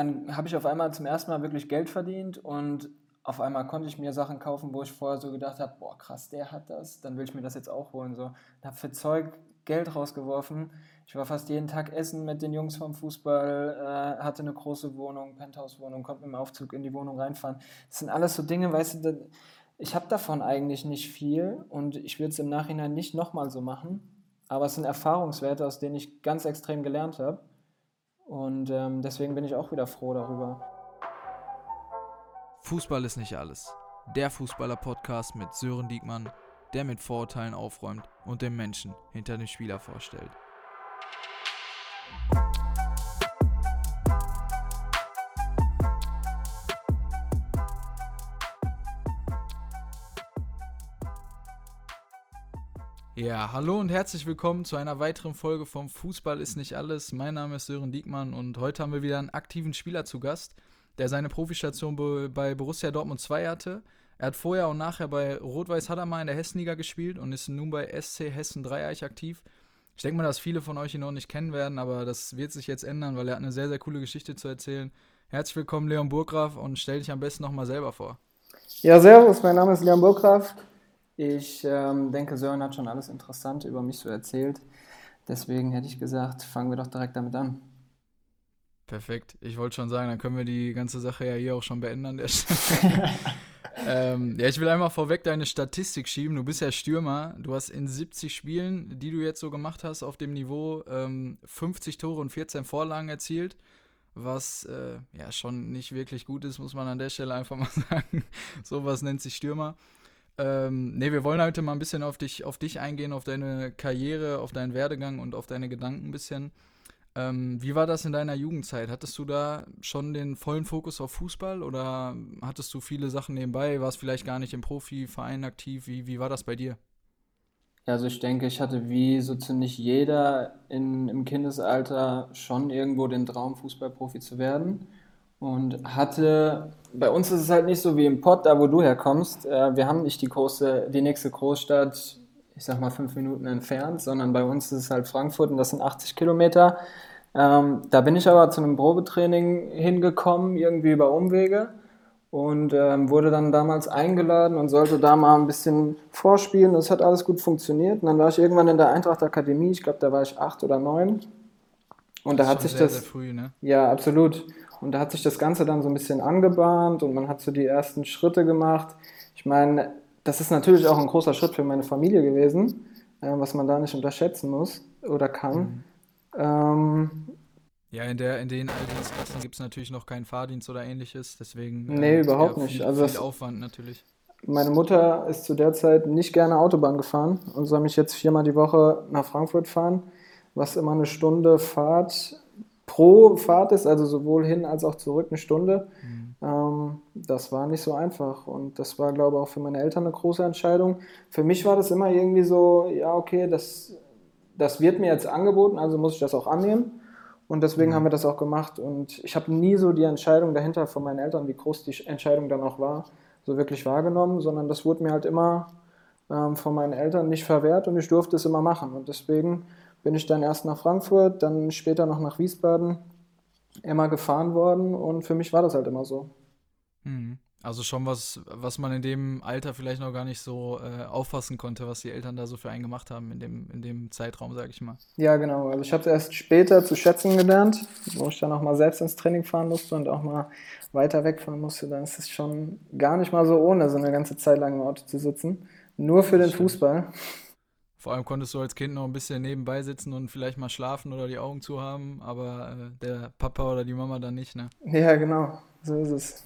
dann habe ich auf einmal zum ersten Mal wirklich Geld verdient und auf einmal konnte ich mir Sachen kaufen, wo ich vorher so gedacht habe, boah krass, der hat das, dann will ich mir das jetzt auch holen. So. Ich habe für Zeug Geld rausgeworfen. Ich war fast jeden Tag essen mit den Jungs vom Fußball, äh, hatte eine große Wohnung, Penthouse-Wohnung, konnte mit dem Aufzug in die Wohnung reinfahren. Das sind alles so Dinge, weißt du, ich habe davon eigentlich nicht viel und ich würde es im Nachhinein nicht nochmal so machen, aber es sind Erfahrungswerte, aus denen ich ganz extrem gelernt habe. Und ähm, deswegen bin ich auch wieder froh darüber. Fußball ist nicht alles. Der Fußballer-Podcast mit Sören Diekmann, der mit Vorurteilen aufräumt und den Menschen hinter dem Spieler vorstellt. Ja, hallo und herzlich willkommen zu einer weiteren Folge vom Fußball ist nicht alles. Mein Name ist Sören Diekmann und heute haben wir wieder einen aktiven Spieler zu Gast, der seine Profistation bei Borussia Dortmund 2 hatte. Er hat vorher und nachher bei Rot-Weiß Hadamar in der Hessenliga gespielt und ist nun bei SC Hessen Dreieich aktiv. Ich denke mal, dass viele von euch ihn noch nicht kennen werden, aber das wird sich jetzt ändern, weil er hat eine sehr, sehr coole Geschichte zu erzählen. Herzlich willkommen, Leon Burggraf, und stell dich am besten nochmal selber vor. Ja, servus, mein Name ist Leon Burggraf. Ich ähm, denke, Sören hat schon alles Interessante über mich so erzählt. Deswegen hätte ich gesagt, fangen wir doch direkt damit an. Perfekt. Ich wollte schon sagen, dann können wir die ganze Sache ja hier auch schon beenden an der Stelle. ähm, ja, ich will einmal vorweg deine Statistik schieben. Du bist ja Stürmer. Du hast in 70 Spielen, die du jetzt so gemacht hast, auf dem Niveau ähm, 50 Tore und 14 Vorlagen erzielt. Was äh, ja schon nicht wirklich gut ist, muss man an der Stelle einfach mal sagen. Sowas nennt sich Stürmer. Ähm, ne, wir wollen heute mal ein bisschen auf dich, auf dich eingehen, auf deine Karriere, auf deinen Werdegang und auf deine Gedanken ein bisschen. Ähm, wie war das in deiner Jugendzeit? Hattest du da schon den vollen Fokus auf Fußball oder hattest du viele Sachen nebenbei? Warst vielleicht gar nicht im Profiverein aktiv? Wie, wie war das bei dir? Also ich denke, ich hatte wie so ziemlich jeder in, im Kindesalter schon irgendwo den Traum, Fußballprofi zu werden und hatte, bei uns ist es halt nicht so wie im Pott, da wo du herkommst. Äh, wir haben nicht die, große, die nächste Großstadt, ich sag mal fünf Minuten entfernt, sondern bei uns ist es halt Frankfurt und das sind 80 Kilometer. Ähm, da bin ich aber zu einem Probetraining hingekommen, irgendwie über Umwege und ähm, wurde dann damals eingeladen und sollte da mal ein bisschen vorspielen. Es hat alles gut funktioniert. Und dann war ich irgendwann in der Eintracht Akademie, ich glaube, da war ich acht oder neun. Und das da hat sich sehr, das. Sehr früh, ne? Ja, absolut. Und da hat sich das Ganze dann so ein bisschen angebahnt und man hat so die ersten Schritte gemacht. Ich meine, das ist natürlich auch ein großer Schritt für meine Familie gewesen, äh, was man da nicht unterschätzen muss oder kann. Mhm. Ähm, ja, in, der, in den Altersklassen gibt es natürlich noch keinen Fahrdienst oder ähnliches, deswegen. Äh, nee, überhaupt nicht. Viel, also viel Aufwand natürlich. Meine Mutter ist zu der Zeit nicht gerne Autobahn gefahren und soll mich jetzt viermal die Woche nach Frankfurt fahren, was immer eine Stunde Fahrt pro Fahrt ist, also sowohl hin als auch zurück eine Stunde. Mhm. Ähm, das war nicht so einfach und das war, glaube ich, auch für meine Eltern eine große Entscheidung. Für mich war das immer irgendwie so, ja, okay, das, das wird mir jetzt angeboten, also muss ich das auch annehmen. Und deswegen mhm. haben wir das auch gemacht. Und ich habe nie so die Entscheidung dahinter von meinen Eltern, wie groß die Entscheidung dann auch war, so wirklich wahrgenommen, sondern das wurde mir halt immer ähm, von meinen Eltern nicht verwehrt und ich durfte es immer machen. Und deswegen bin ich dann erst nach Frankfurt, dann später noch nach Wiesbaden immer gefahren worden und für mich war das halt immer so. Mhm. Also schon was, was man in dem Alter vielleicht noch gar nicht so äh, auffassen konnte, was die Eltern da so für einen gemacht haben in dem, in dem Zeitraum, sage ich mal. Ja, genau. Also ich habe es erst später zu schätzen gelernt, wo ich dann auch mal selbst ins Training fahren musste und auch mal weiter wegfahren musste. Dann ist es schon gar nicht mal so ohne, so eine ganze Zeit lang im Auto zu sitzen. Nur für den Fußball. Vor allem konntest du als Kind noch ein bisschen nebenbei sitzen und vielleicht mal schlafen oder die Augen zu haben, aber äh, der Papa oder die Mama dann nicht, ne? Ja, genau. So ist es.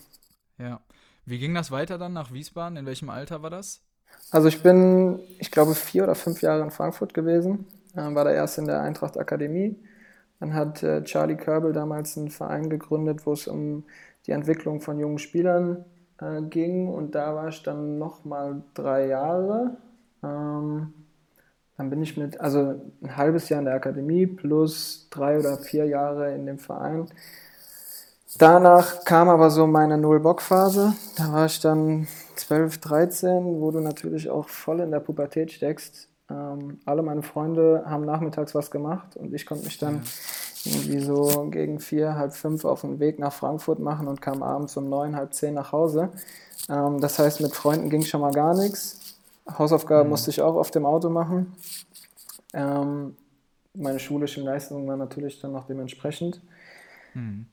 Ja. Wie ging das weiter dann nach Wiesbaden? In welchem Alter war das? Also ich bin, ich glaube, vier oder fünf Jahre in Frankfurt gewesen. Ähm, war da erst in der Eintracht Akademie. Dann hat äh, Charlie Körbel damals einen Verein gegründet, wo es um die Entwicklung von jungen Spielern äh, ging. Und da war ich dann nochmal drei Jahre. Ähm, bin ich mit, also ein halbes Jahr in der Akademie plus drei oder vier Jahre in dem Verein. Danach kam aber so meine Null-Bock-Phase. Da war ich dann 12, 13, wo du natürlich auch voll in der Pubertät steckst. Ähm, alle meine Freunde haben nachmittags was gemacht und ich konnte mich dann irgendwie so gegen vier, halb fünf auf den Weg nach Frankfurt machen und kam abends um neun, halb zehn nach Hause. Ähm, das heißt, mit Freunden ging schon mal gar nichts. Hausaufgaben mhm. musste ich auch auf dem Auto machen. Ähm, meine schulischen Leistungen waren natürlich dann noch dementsprechend. Mhm.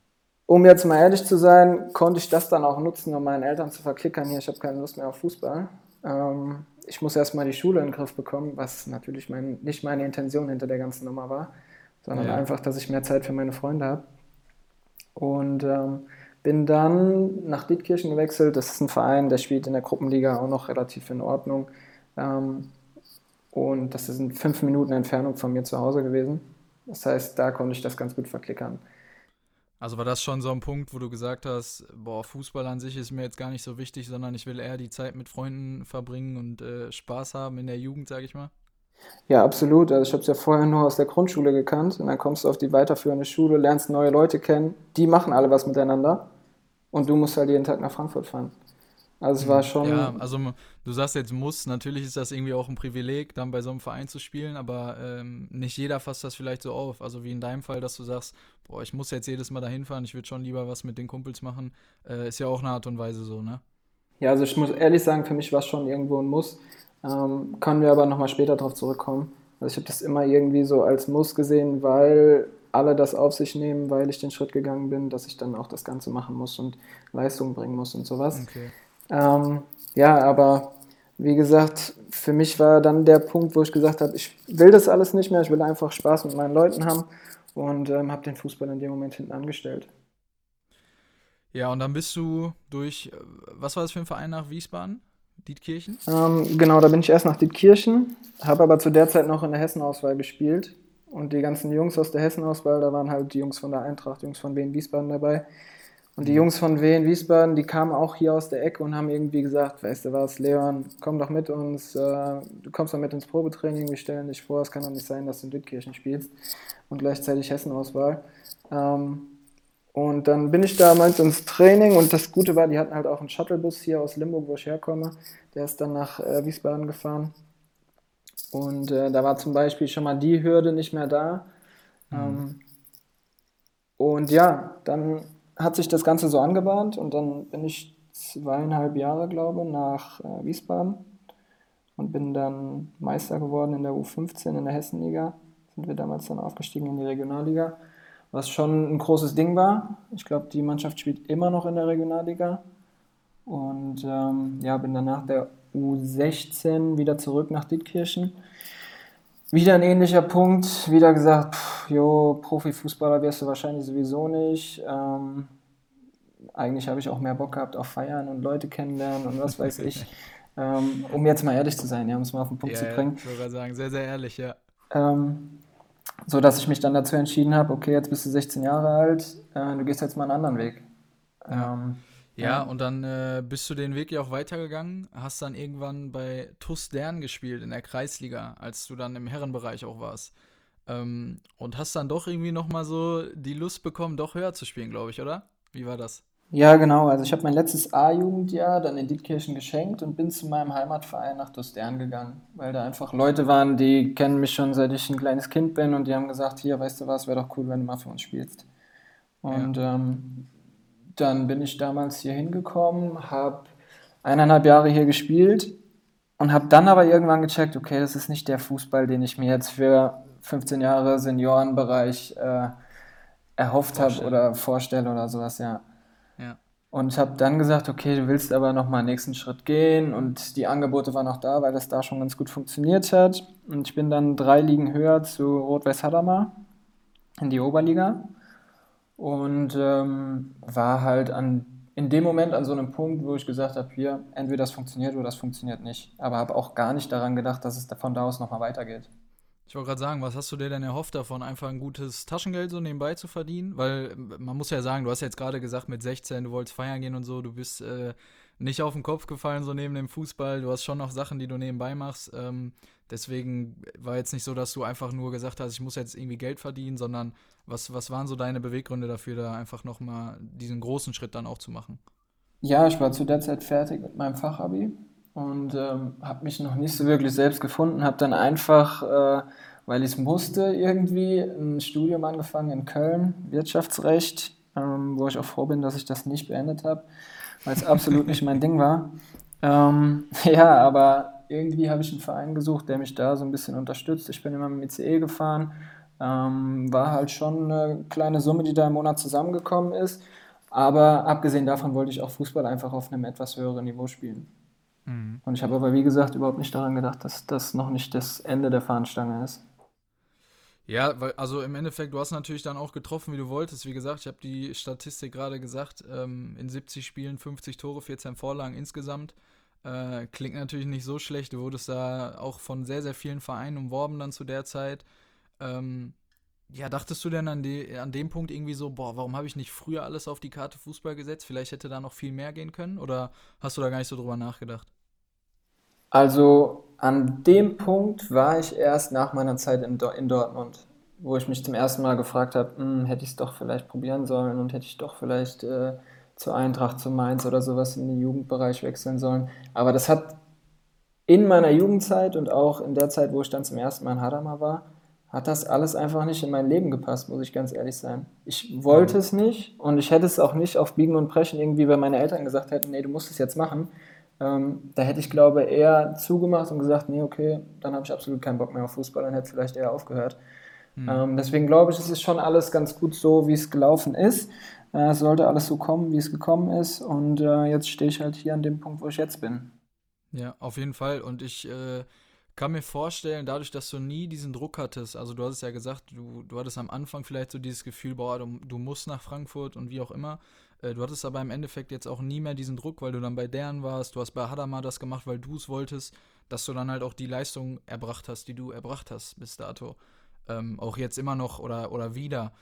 Um jetzt mal ehrlich zu sein, konnte ich das dann auch nutzen, um meinen Eltern zu verklickern, hier, ich habe keine Lust mehr auf Fußball. Ähm, ich muss erstmal die Schule in den Griff bekommen, was natürlich mein, nicht meine Intention hinter der ganzen Nummer war, sondern ja. einfach, dass ich mehr Zeit für meine Freunde habe. Und ähm, bin dann nach Dietkirchen gewechselt. Das ist ein Verein, der spielt in der Gruppenliga auch noch relativ in Ordnung. Ähm, und das ist in fünf Minuten Entfernung von mir zu Hause gewesen. Das heißt, da konnte ich das ganz gut verklickern. Also war das schon so ein Punkt, wo du gesagt hast, boah, Fußball an sich ist mir jetzt gar nicht so wichtig, sondern ich will eher die Zeit mit Freunden verbringen und äh, Spaß haben in der Jugend, sag ich mal? Ja, absolut. Also ich habe es ja vorher nur aus der Grundschule gekannt und dann kommst du auf die weiterführende Schule, lernst neue Leute kennen, die machen alle was miteinander und du musst halt jeden Tag nach Frankfurt fahren. Also es war schon. Ja, also du sagst jetzt muss, natürlich ist das irgendwie auch ein Privileg, dann bei so einem Verein zu spielen, aber ähm, nicht jeder fasst das vielleicht so auf. Also wie in deinem Fall, dass du sagst, boah, ich muss jetzt jedes Mal dahin fahren, ich würde schon lieber was mit den Kumpels machen, äh, ist ja auch eine Art und Weise so, ne? Ja, also ich muss ehrlich sagen, für mich war es schon irgendwo ein Muss. Ähm, können wir aber nochmal später darauf zurückkommen. Also ich habe das immer irgendwie so als Muss gesehen, weil alle das auf sich nehmen, weil ich den Schritt gegangen bin, dass ich dann auch das Ganze machen muss und Leistung bringen muss und sowas. Okay. Ähm, ja, aber wie gesagt, für mich war dann der Punkt, wo ich gesagt habe, ich will das alles nicht mehr, ich will einfach Spaß mit meinen Leuten haben und ähm, habe den Fußball in dem Moment hinten angestellt. Ja, und dann bist du durch, was war das für ein Verein nach Wiesbaden? Dietkirchen? Ähm, genau, da bin ich erst nach Dietkirchen, habe aber zu der Zeit noch in der Hessenauswahl gespielt. Und die ganzen Jungs aus der Hessenauswahl, da waren halt die Jungs von der Eintracht, Jungs von Wien Wiesbaden dabei. Und die Jungs von Wien Wiesbaden, die kamen auch hier aus der Ecke und haben irgendwie gesagt, weißt du was, Leon, komm doch mit uns, äh, du kommst doch mit ins Probetraining, wir stellen dich vor, es kann doch nicht sein, dass du in Dietkirchen spielst und gleichzeitig Hessen-Auswahl. Ähm, und dann bin ich damals ins Training und das Gute war, die hatten halt auch einen Shuttlebus hier aus Limburg, wo ich herkomme. Der ist dann nach äh, Wiesbaden gefahren. Und äh, da war zum Beispiel schon mal die Hürde nicht mehr da. Mhm. Ähm, und ja, dann hat sich das Ganze so angebahnt und dann bin ich zweieinhalb Jahre, glaube ich, nach äh, Wiesbaden und bin dann Meister geworden in der U15 in der Hessenliga. Sind wir damals dann aufgestiegen in die Regionalliga, was schon ein großes Ding war. Ich glaube, die Mannschaft spielt immer noch in der Regionalliga. Und ähm, ja, bin dann nach der U16 wieder zurück nach Dietkirchen. Wieder ein ähnlicher Punkt, wieder gesagt, pff, jo, Profifußballer wirst du wahrscheinlich sowieso nicht. Ähm, eigentlich habe ich auch mehr Bock gehabt auf Feiern und Leute kennenlernen und was weiß ich. ähm, um jetzt mal ehrlich zu sein, ja, um es mal auf den Punkt ja, zu bringen. Ja, ich würde sagen, sehr, sehr ehrlich, ja. Ähm, so dass ich mich dann dazu entschieden habe, okay, jetzt bist du 16 Jahre alt, äh, du gehst jetzt mal einen anderen Weg. Ähm, ja, ja, und dann äh, bist du den Weg ja auch weitergegangen, hast dann irgendwann bei TuS Dern gespielt in der Kreisliga, als du dann im Herrenbereich auch warst. Ähm, und hast dann doch irgendwie nochmal so die Lust bekommen, doch höher zu spielen, glaube ich, oder? Wie war das? Ja, genau. Also ich habe mein letztes A-Jugendjahr dann in Dietkirchen geschenkt und bin zu meinem Heimatverein nach Dostern gegangen, weil da einfach Leute waren, die kennen mich schon seit ich ein kleines Kind bin und die haben gesagt, hier, weißt du was, wäre doch cool, wenn du mal für uns spielst. Und ja. ähm, dann bin ich damals hier hingekommen, habe eineinhalb Jahre hier gespielt und habe dann aber irgendwann gecheckt, okay, das ist nicht der Fußball, den ich mir jetzt für 15 Jahre Seniorenbereich äh, erhofft habe oder vorstelle oder sowas, ja. Und habe dann gesagt, okay, du willst aber nochmal einen nächsten Schritt gehen und die Angebote waren auch da, weil das da schon ganz gut funktioniert hat. Und ich bin dann drei Ligen höher zu Rot-Weiß Hadamar in die Oberliga und ähm, war halt an, in dem Moment an so einem Punkt, wo ich gesagt habe, hier, entweder das funktioniert oder das funktioniert nicht. Aber habe auch gar nicht daran gedacht, dass es von da aus nochmal weitergeht. Ich wollte gerade sagen, was hast du dir denn erhofft davon, einfach ein gutes Taschengeld so nebenbei zu verdienen? Weil man muss ja sagen, du hast jetzt gerade gesagt, mit 16, du wolltest feiern gehen und so, du bist äh, nicht auf den Kopf gefallen, so neben dem Fußball. Du hast schon noch Sachen, die du nebenbei machst. Ähm, deswegen war jetzt nicht so, dass du einfach nur gesagt hast, ich muss jetzt irgendwie Geld verdienen, sondern was, was waren so deine Beweggründe dafür, da einfach nochmal diesen großen Schritt dann auch zu machen? Ja, ich war zu der Zeit fertig mit meinem Fachabi und ähm, habe mich noch nicht so wirklich selbst gefunden, habe dann einfach äh, weil ich musste irgendwie ein Studium angefangen in Köln, Wirtschaftsrecht, ähm, wo ich auch froh bin, dass ich das nicht beendet habe, weil es absolut nicht mein Ding war. Ähm, ja, aber irgendwie habe ich einen Verein gesucht, der mich da so ein bisschen unterstützt. Ich bin immer mit dem ICE gefahren, ähm, war halt schon eine kleine Summe, die da im Monat zusammengekommen ist. Aber abgesehen davon wollte ich auch Fußball einfach auf einem etwas höheren Niveau spielen. Mhm. Und ich habe aber, wie gesagt, überhaupt nicht daran gedacht, dass das noch nicht das Ende der Fahnenstange ist. Ja, weil, also im Endeffekt, du hast natürlich dann auch getroffen, wie du wolltest. Wie gesagt, ich habe die Statistik gerade gesagt, ähm, in 70 Spielen 50 Tore, 14 Vorlagen insgesamt. Äh, klingt natürlich nicht so schlecht. Du wurdest da auch von sehr, sehr vielen Vereinen umworben dann zu der Zeit. Ähm, ja, dachtest du denn an, die, an dem Punkt irgendwie so, boah, warum habe ich nicht früher alles auf die Karte Fußball gesetzt? Vielleicht hätte da noch viel mehr gehen können? Oder hast du da gar nicht so drüber nachgedacht? Also an dem Punkt war ich erst nach meiner Zeit in, in Dortmund, wo ich mich zum ersten Mal gefragt habe, hm, hätte ich es doch vielleicht probieren sollen und hätte ich doch vielleicht äh, zur Eintracht, zu Mainz oder sowas in den Jugendbereich wechseln sollen. Aber das hat in meiner Jugendzeit und auch in der Zeit, wo ich dann zum ersten Mal in Hadamar war, hat das alles einfach nicht in mein Leben gepasst, muss ich ganz ehrlich sein. Ich wollte es nicht und ich hätte es auch nicht auf Biegen und Brechen irgendwie, weil meine Eltern gesagt hätten, nee, du musst es jetzt machen. Ähm, da hätte ich, glaube eher zugemacht und gesagt, nee, okay, dann habe ich absolut keinen Bock mehr auf Fußball, dann hätte es vielleicht eher aufgehört. Mhm. Ähm, deswegen glaube ich, es ist schon alles ganz gut so, wie es gelaufen ist. Äh, es sollte alles so kommen, wie es gekommen ist. Und äh, jetzt stehe ich halt hier an dem Punkt, wo ich jetzt bin. Ja, auf jeden Fall. Und ich äh, kann mir vorstellen, dadurch, dass du nie diesen Druck hattest, also du hast es ja gesagt, du, du hattest am Anfang vielleicht so dieses Gefühl, boah, du, du musst nach Frankfurt und wie auch immer. Äh, du hattest aber im Endeffekt jetzt auch nie mehr diesen Druck, weil du dann bei deren warst. Du hast bei Hadamar das gemacht, weil du es wolltest, dass du dann halt auch die Leistung erbracht hast, die du erbracht hast bis dato. Ähm, auch jetzt immer noch oder, oder wieder.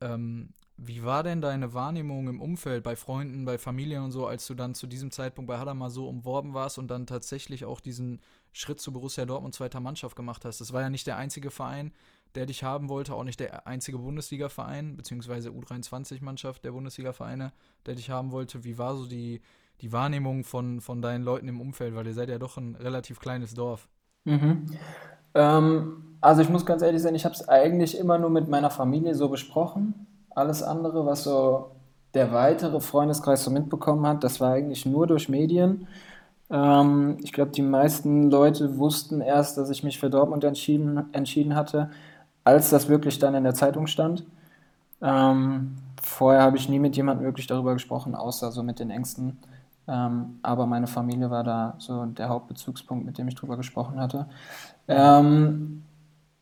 Ähm, wie war denn deine Wahrnehmung im Umfeld, bei Freunden, bei Familie und so, als du dann zu diesem Zeitpunkt bei Hadamar so umworben warst und dann tatsächlich auch diesen Schritt zu Borussia Dortmund zweiter Mannschaft gemacht hast? Das war ja nicht der einzige Verein, der dich haben wollte, auch nicht der einzige Bundesliga-Verein, beziehungsweise U23-Mannschaft der Bundesliga-Vereine, der dich haben wollte. Wie war so die, die Wahrnehmung von, von deinen Leuten im Umfeld? Weil ihr seid ja doch ein relativ kleines Dorf. Mhm. Ähm, also ich muss ganz ehrlich sein, ich habe es eigentlich immer nur mit meiner Familie so besprochen. Alles andere, was so der weitere Freundeskreis so mitbekommen hat, das war eigentlich nur durch Medien. Ähm, ich glaube, die meisten Leute wussten erst, dass ich mich für Dortmund entschieden, entschieden hatte, als das wirklich dann in der Zeitung stand. Ähm, vorher habe ich nie mit jemandem wirklich darüber gesprochen, außer so mit den Ängsten. Ähm, aber meine Familie war da so der Hauptbezugspunkt, mit dem ich darüber gesprochen hatte. Ähm,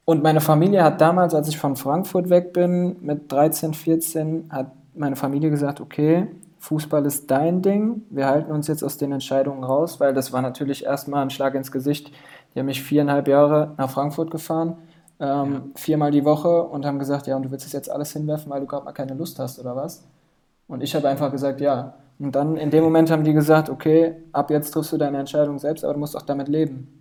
und meine Familie hat damals, als ich von Frankfurt weg bin, mit 13, 14, hat meine Familie gesagt, okay, Fußball ist dein Ding, wir halten uns jetzt aus den Entscheidungen raus, weil das war natürlich erstmal ein Schlag ins Gesicht. Die haben mich viereinhalb Jahre nach Frankfurt gefahren, ähm, ja. viermal die Woche und haben gesagt, ja, und du willst es jetzt alles hinwerfen, weil du gerade mal keine Lust hast oder was? Und ich habe einfach gesagt, ja. Und dann in dem Moment haben die gesagt, okay, ab jetzt triffst du deine Entscheidung selbst, aber du musst auch damit leben.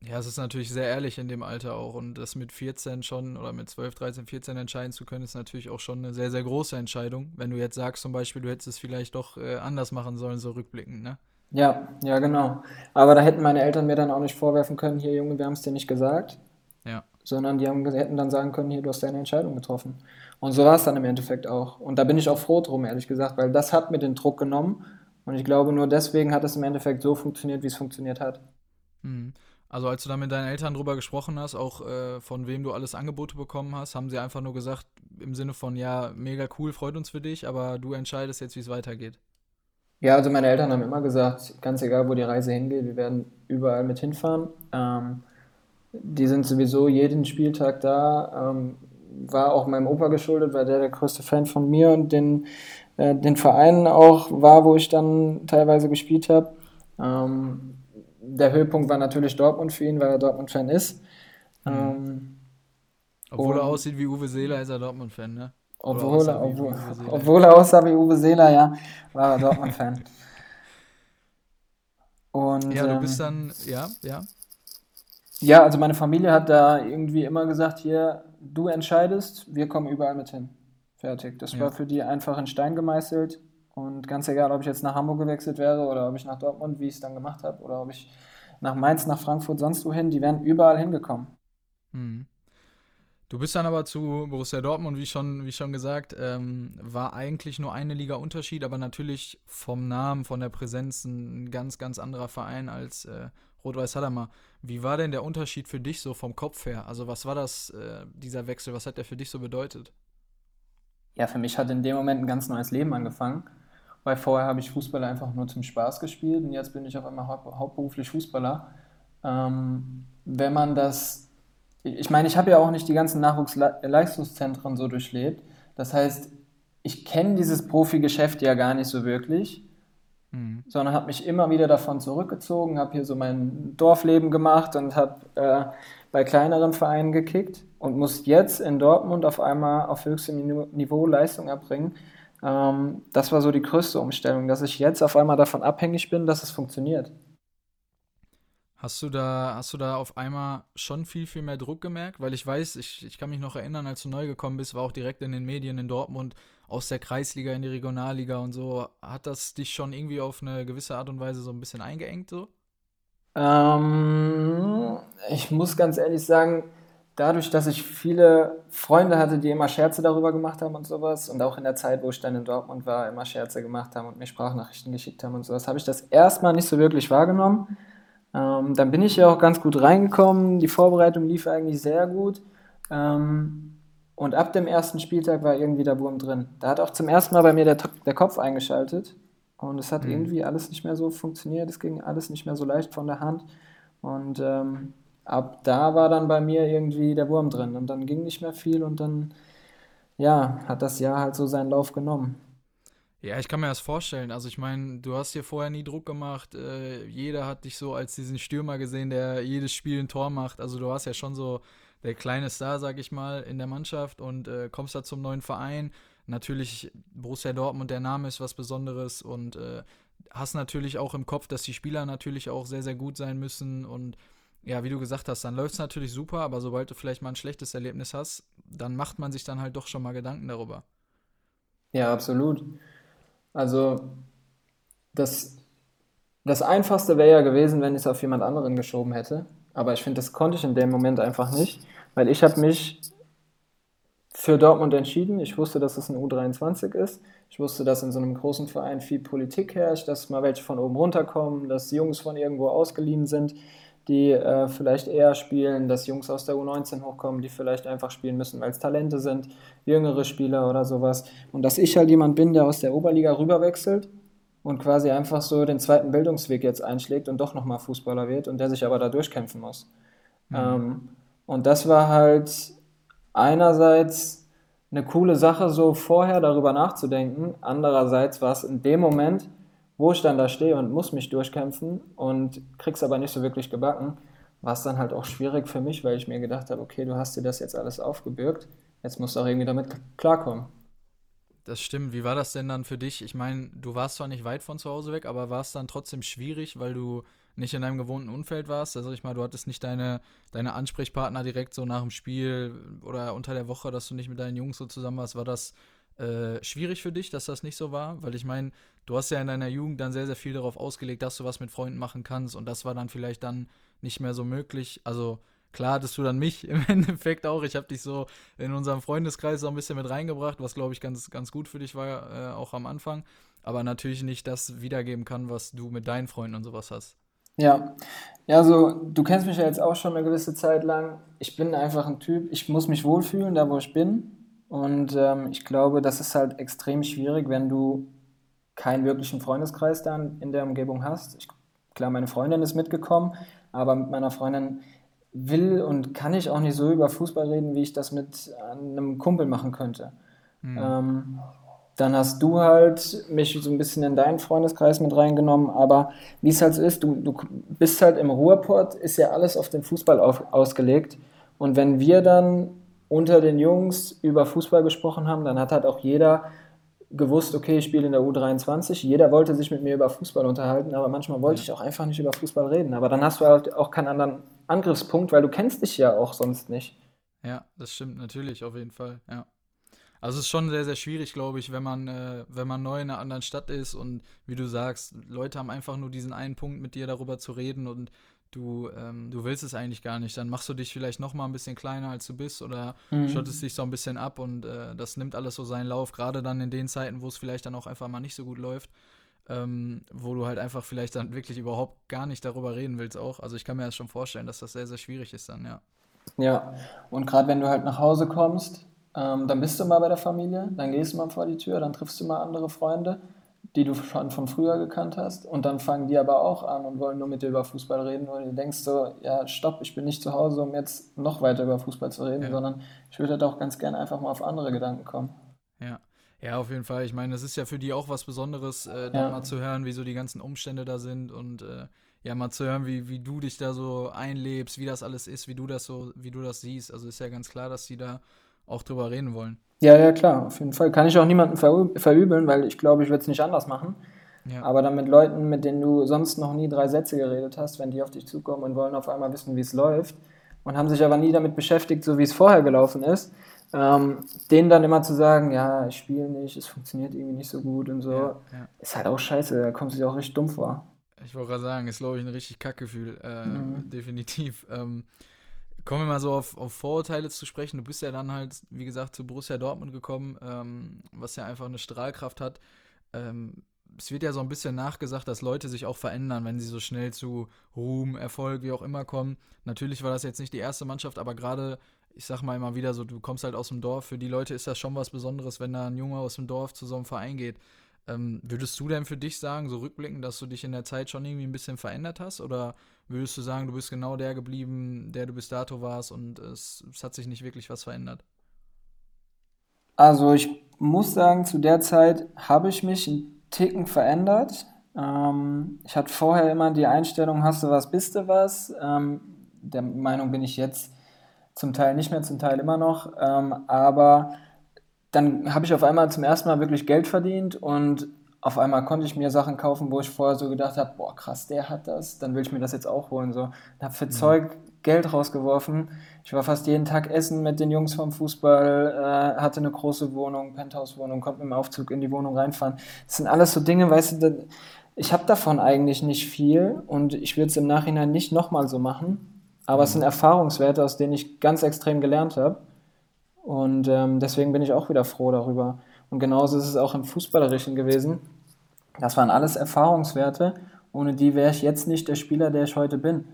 Ja, es ist natürlich sehr ehrlich in dem Alter auch. Und das mit 14 schon oder mit 12, 13, 14 entscheiden zu können, ist natürlich auch schon eine sehr, sehr große Entscheidung. Wenn du jetzt sagst zum Beispiel, du hättest es vielleicht doch äh, anders machen sollen, so rückblickend, ne? Ja, ja, genau. Aber da hätten meine Eltern mir dann auch nicht vorwerfen können, hier Junge, wir haben es dir nicht gesagt. Ja. Sondern die haben, hätten dann sagen können, hier, du hast deine Entscheidung getroffen. Und so war es dann im Endeffekt auch. Und da bin ich auch froh drum, ehrlich gesagt, weil das hat mir den Druck genommen. Und ich glaube, nur deswegen hat es im Endeffekt so funktioniert, wie es funktioniert hat. Mhm. Also als du da mit deinen Eltern drüber gesprochen hast, auch äh, von wem du alles Angebote bekommen hast, haben sie einfach nur gesagt, im Sinne von, ja, mega cool, freut uns für dich, aber du entscheidest jetzt, wie es weitergeht. Ja, also meine Eltern haben immer gesagt, ganz egal, wo die Reise hingeht, wir werden überall mit hinfahren. Ähm, die sind sowieso jeden Spieltag da. Ähm, war auch meinem Opa geschuldet, weil der der größte Fan von mir und den, äh, den Vereinen auch war, wo ich dann teilweise gespielt habe. Ähm, der Höhepunkt war natürlich Dortmund für ihn, weil er Dortmund-Fan ist. Mhm. Ähm, obwohl er aussieht wie Uwe Seeler, ist er Dortmund-Fan, ne? Obwohl er, obwohl, obwohl er aussah wie Uwe Seeler, ja, war er Dortmund-Fan. Und, ja, du bist ähm, dann, ja, ja. Ja, also meine Familie hat da irgendwie immer gesagt, hier, du entscheidest, wir kommen überall mit hin. Fertig. Das ja. war für die einfach in Stein gemeißelt. Und ganz egal, ob ich jetzt nach Hamburg gewechselt wäre oder ob ich nach Dortmund, wie ich es dann gemacht habe, oder ob ich nach Mainz, nach Frankfurt, sonst wohin, die wären überall hingekommen. Mhm. Du bist dann aber zu Borussia Dortmund, wie schon, wie schon gesagt, ähm, war eigentlich nur eine Liga Unterschied, aber natürlich vom Namen, von der Präsenz ein ganz, ganz anderer Verein als äh, Rot-Weiß Hadamar. Wie war denn der Unterschied für dich so vom Kopf her? Also was war das, äh, dieser Wechsel, was hat der für dich so bedeutet? Ja, für mich hat in dem Moment ein ganz neues Leben angefangen, weil vorher habe ich Fußball einfach nur zum Spaß gespielt und jetzt bin ich auf einmal hau hauptberuflich Fußballer. Ähm, wenn man das ich meine, ich habe ja auch nicht die ganzen Nachwuchsleistungszentren so durchlebt. Das heißt, ich kenne dieses Profigeschäft ja gar nicht so wirklich, mhm. sondern habe mich immer wieder davon zurückgezogen, habe hier so mein Dorfleben gemacht und habe äh, bei kleineren Vereinen gekickt und muss jetzt in Dortmund auf einmal auf höchstem Niveau Leistung erbringen. Ähm, das war so die größte Umstellung, dass ich jetzt auf einmal davon abhängig bin, dass es funktioniert. Hast du da, hast du da auf einmal schon viel, viel mehr Druck gemerkt? Weil ich weiß, ich, ich kann mich noch erinnern, als du neu gekommen bist, war auch direkt in den Medien in Dortmund aus der Kreisliga in die Regionalliga und so. Hat das dich schon irgendwie auf eine gewisse Art und Weise so ein bisschen eingeengt so? Ähm, ich muss ganz ehrlich sagen, dadurch, dass ich viele Freunde hatte, die immer Scherze darüber gemacht haben und sowas und auch in der Zeit, wo ich dann in Dortmund war, immer Scherze gemacht haben und mir Sprachnachrichten geschickt haben und sowas, habe ich das erstmal nicht so wirklich wahrgenommen. Ähm, dann bin ich ja auch ganz gut reingekommen. Die Vorbereitung lief eigentlich sehr gut. Ähm, und ab dem ersten Spieltag war irgendwie der Wurm drin. Da hat auch zum ersten Mal bei mir der, der Kopf eingeschaltet. Und es hat mhm. irgendwie alles nicht mehr so funktioniert. Es ging alles nicht mehr so leicht von der Hand. Und ähm, ab da war dann bei mir irgendwie der Wurm drin. Und dann ging nicht mehr viel und dann, ja, hat das Jahr halt so seinen Lauf genommen. Ja, ich kann mir das vorstellen. Also ich meine, du hast dir vorher nie Druck gemacht. Äh, jeder hat dich so als diesen Stürmer gesehen, der jedes Spiel ein Tor macht. Also du warst ja schon so der kleine Star, sag ich mal, in der Mannschaft und äh, kommst da zum neuen Verein. Natürlich Borussia Dortmund, der Name ist was Besonderes und äh, hast natürlich auch im Kopf, dass die Spieler natürlich auch sehr, sehr gut sein müssen und ja, wie du gesagt hast, dann läuft es natürlich super, aber sobald du vielleicht mal ein schlechtes Erlebnis hast, dann macht man sich dann halt doch schon mal Gedanken darüber. Ja, absolut. Also das, das Einfachste wäre ja gewesen, wenn ich es auf jemand anderen geschoben hätte. Aber ich finde, das konnte ich in dem Moment einfach nicht, weil ich habe mich für Dortmund entschieden. Ich wusste, dass es ein U23 ist. Ich wusste, dass in so einem großen Verein viel Politik herrscht, dass mal welche von oben runterkommen, dass Jungs von irgendwo ausgeliehen sind die äh, vielleicht eher spielen, dass Jungs aus der U19 hochkommen, die vielleicht einfach spielen müssen, weil es Talente sind, jüngere Spieler oder sowas. Und dass ich halt jemand bin, der aus der Oberliga rüberwechselt und quasi einfach so den zweiten Bildungsweg jetzt einschlägt und doch nochmal Fußballer wird und der sich aber da durchkämpfen muss. Mhm. Ähm, und das war halt einerseits eine coole Sache, so vorher darüber nachzudenken. Andererseits war es in dem Moment wo ich dann da stehe und muss mich durchkämpfen und krieg's aber nicht so wirklich gebacken, war es dann halt auch schwierig für mich, weil ich mir gedacht habe, okay, du hast dir das jetzt alles aufgebürgt, jetzt musst du auch irgendwie damit klarkommen. Das stimmt. Wie war das denn dann für dich? Ich meine, du warst zwar nicht weit von zu Hause weg, aber war es dann trotzdem schwierig, weil du nicht in deinem gewohnten Umfeld warst? Also ich mal, du hattest nicht deine, deine Ansprechpartner direkt so nach dem Spiel oder unter der Woche, dass du nicht mit deinen Jungs so zusammen warst. War das äh, schwierig für dich, dass das nicht so war? Weil ich meine, du hast ja in deiner Jugend dann sehr, sehr viel darauf ausgelegt, dass du was mit Freunden machen kannst und das war dann vielleicht dann nicht mehr so möglich. Also klar hattest du dann mich im Endeffekt auch. Ich habe dich so in unserem Freundeskreis so ein bisschen mit reingebracht, was glaube ich ganz, ganz gut für dich war, äh, auch am Anfang. Aber natürlich nicht das wiedergeben kann, was du mit deinen Freunden und sowas hast. Ja, ja, so du kennst mich ja jetzt auch schon eine gewisse Zeit lang. Ich bin einfach ein Typ, ich muss mich wohlfühlen, da wo ich bin. Und ähm, ich glaube, das ist halt extrem schwierig, wenn du keinen wirklichen Freundeskreis dann in der Umgebung hast. Ich, klar, meine Freundin ist mitgekommen, aber mit meiner Freundin will und kann ich auch nicht so über Fußball reden, wie ich das mit einem Kumpel machen könnte. Mhm. Ähm, dann hast du halt mich so ein bisschen in deinen Freundeskreis mit reingenommen, aber wie es halt so ist, du, du bist halt im Ruhrpott, ist ja alles auf den Fußball auf, ausgelegt. Und wenn wir dann unter den Jungs über Fußball gesprochen haben, dann hat halt auch jeder gewusst, okay, ich spiele in der U23. Jeder wollte sich mit mir über Fußball unterhalten, aber manchmal wollte ich auch einfach nicht über Fußball reden. Aber dann hast du halt auch keinen anderen Angriffspunkt, weil du kennst dich ja auch sonst nicht. Ja, das stimmt natürlich, auf jeden Fall, ja. Also es ist schon sehr, sehr schwierig, glaube ich, wenn man, äh, wenn man neu in einer anderen Stadt ist und wie du sagst, Leute haben einfach nur diesen einen Punkt mit dir darüber zu reden und du, ähm, du willst es eigentlich gar nicht. Dann machst du dich vielleicht noch mal ein bisschen kleiner, als du bist oder mhm. schottest dich so ein bisschen ab und äh, das nimmt alles so seinen Lauf. Gerade dann in den Zeiten, wo es vielleicht dann auch einfach mal nicht so gut läuft, ähm, wo du halt einfach vielleicht dann wirklich überhaupt gar nicht darüber reden willst auch. Also ich kann mir das schon vorstellen, dass das sehr, sehr schwierig ist dann, ja. Ja, und gerade wenn du halt nach Hause kommst, ähm, dann bist du mal bei der Familie, dann gehst du mal vor die Tür, dann triffst du mal andere Freunde die du schon von früher gekannt hast. Und dann fangen die aber auch an und wollen nur mit dir über Fußball reden. Und du denkst so, ja, stopp, ich bin nicht zu Hause, um jetzt noch weiter über Fußball zu reden, ja. sondern ich würde halt auch ganz gerne einfach mal auf andere Gedanken kommen. Ja. Ja, auf jeden Fall. Ich meine, es ist ja für die auch was Besonderes, äh, dann ja. mal zu hören, wie so die ganzen Umstände da sind und äh, ja, mal zu hören, wie, wie du dich da so einlebst, wie das alles ist, wie du das so, wie du das siehst. Also ist ja ganz klar, dass die da auch drüber reden wollen. Ja, ja, klar, auf jeden Fall. Kann ich auch niemanden verübeln, weil ich glaube, ich würde es nicht anders machen. Ja. Aber dann mit Leuten, mit denen du sonst noch nie drei Sätze geredet hast, wenn die auf dich zukommen und wollen auf einmal wissen, wie es läuft und haben sich aber nie damit beschäftigt, so wie es vorher gelaufen ist, ähm, denen dann immer zu sagen, ja, ich spiele nicht, es funktioniert irgendwie nicht so gut und so, ja, ja. ist halt auch scheiße, da kommst du dir auch richtig dumm vor. Ich wollte gerade sagen, ist glaube ich ein richtig Kackgefühl, äh, mhm. definitiv. Ähm, Kommen wir mal so auf, auf, Vorurteile zu sprechen. Du bist ja dann halt, wie gesagt, zu Borussia Dortmund gekommen, ähm, was ja einfach eine Strahlkraft hat. Ähm, es wird ja so ein bisschen nachgesagt, dass Leute sich auch verändern, wenn sie so schnell zu Ruhm, Erfolg, wie auch immer kommen. Natürlich war das jetzt nicht die erste Mannschaft, aber gerade, ich sag mal immer wieder so, du kommst halt aus dem Dorf. Für die Leute ist das schon was Besonderes, wenn da ein Junge aus dem Dorf zu so einem Verein geht. Ähm, würdest du denn für dich sagen, so rückblickend, dass du dich in der Zeit schon irgendwie ein bisschen verändert hast? Oder würdest du sagen, du bist genau der geblieben, der du bis dato warst und es, es hat sich nicht wirklich was verändert? Also ich muss sagen, zu der Zeit habe ich mich einen Ticken verändert. Ähm, ich hatte vorher immer die Einstellung, hast du was, bist du was. Ähm, der Meinung bin ich jetzt zum Teil nicht mehr, zum Teil immer noch. Ähm, aber dann habe ich auf einmal zum ersten Mal wirklich Geld verdient und auf einmal konnte ich mir Sachen kaufen, wo ich vorher so gedacht habe, boah krass, der hat das, dann will ich mir das jetzt auch holen. So, habe für mhm. Zeug Geld rausgeworfen. Ich war fast jeden Tag essen mit den Jungs vom Fußball, äh, hatte eine große Wohnung, Penthouse-Wohnung, konnte mit dem Aufzug in die Wohnung reinfahren. Das sind alles so Dinge, weißt du, ich habe davon eigentlich nicht viel und ich würde es im Nachhinein nicht nochmal so machen. Aber es sind mhm. Erfahrungswerte, aus denen ich ganz extrem gelernt habe. Und ähm, deswegen bin ich auch wieder froh darüber. Und genauso ist es auch im Fußballerischen gewesen. Das waren alles Erfahrungswerte, ohne die wäre ich jetzt nicht der Spieler, der ich heute bin.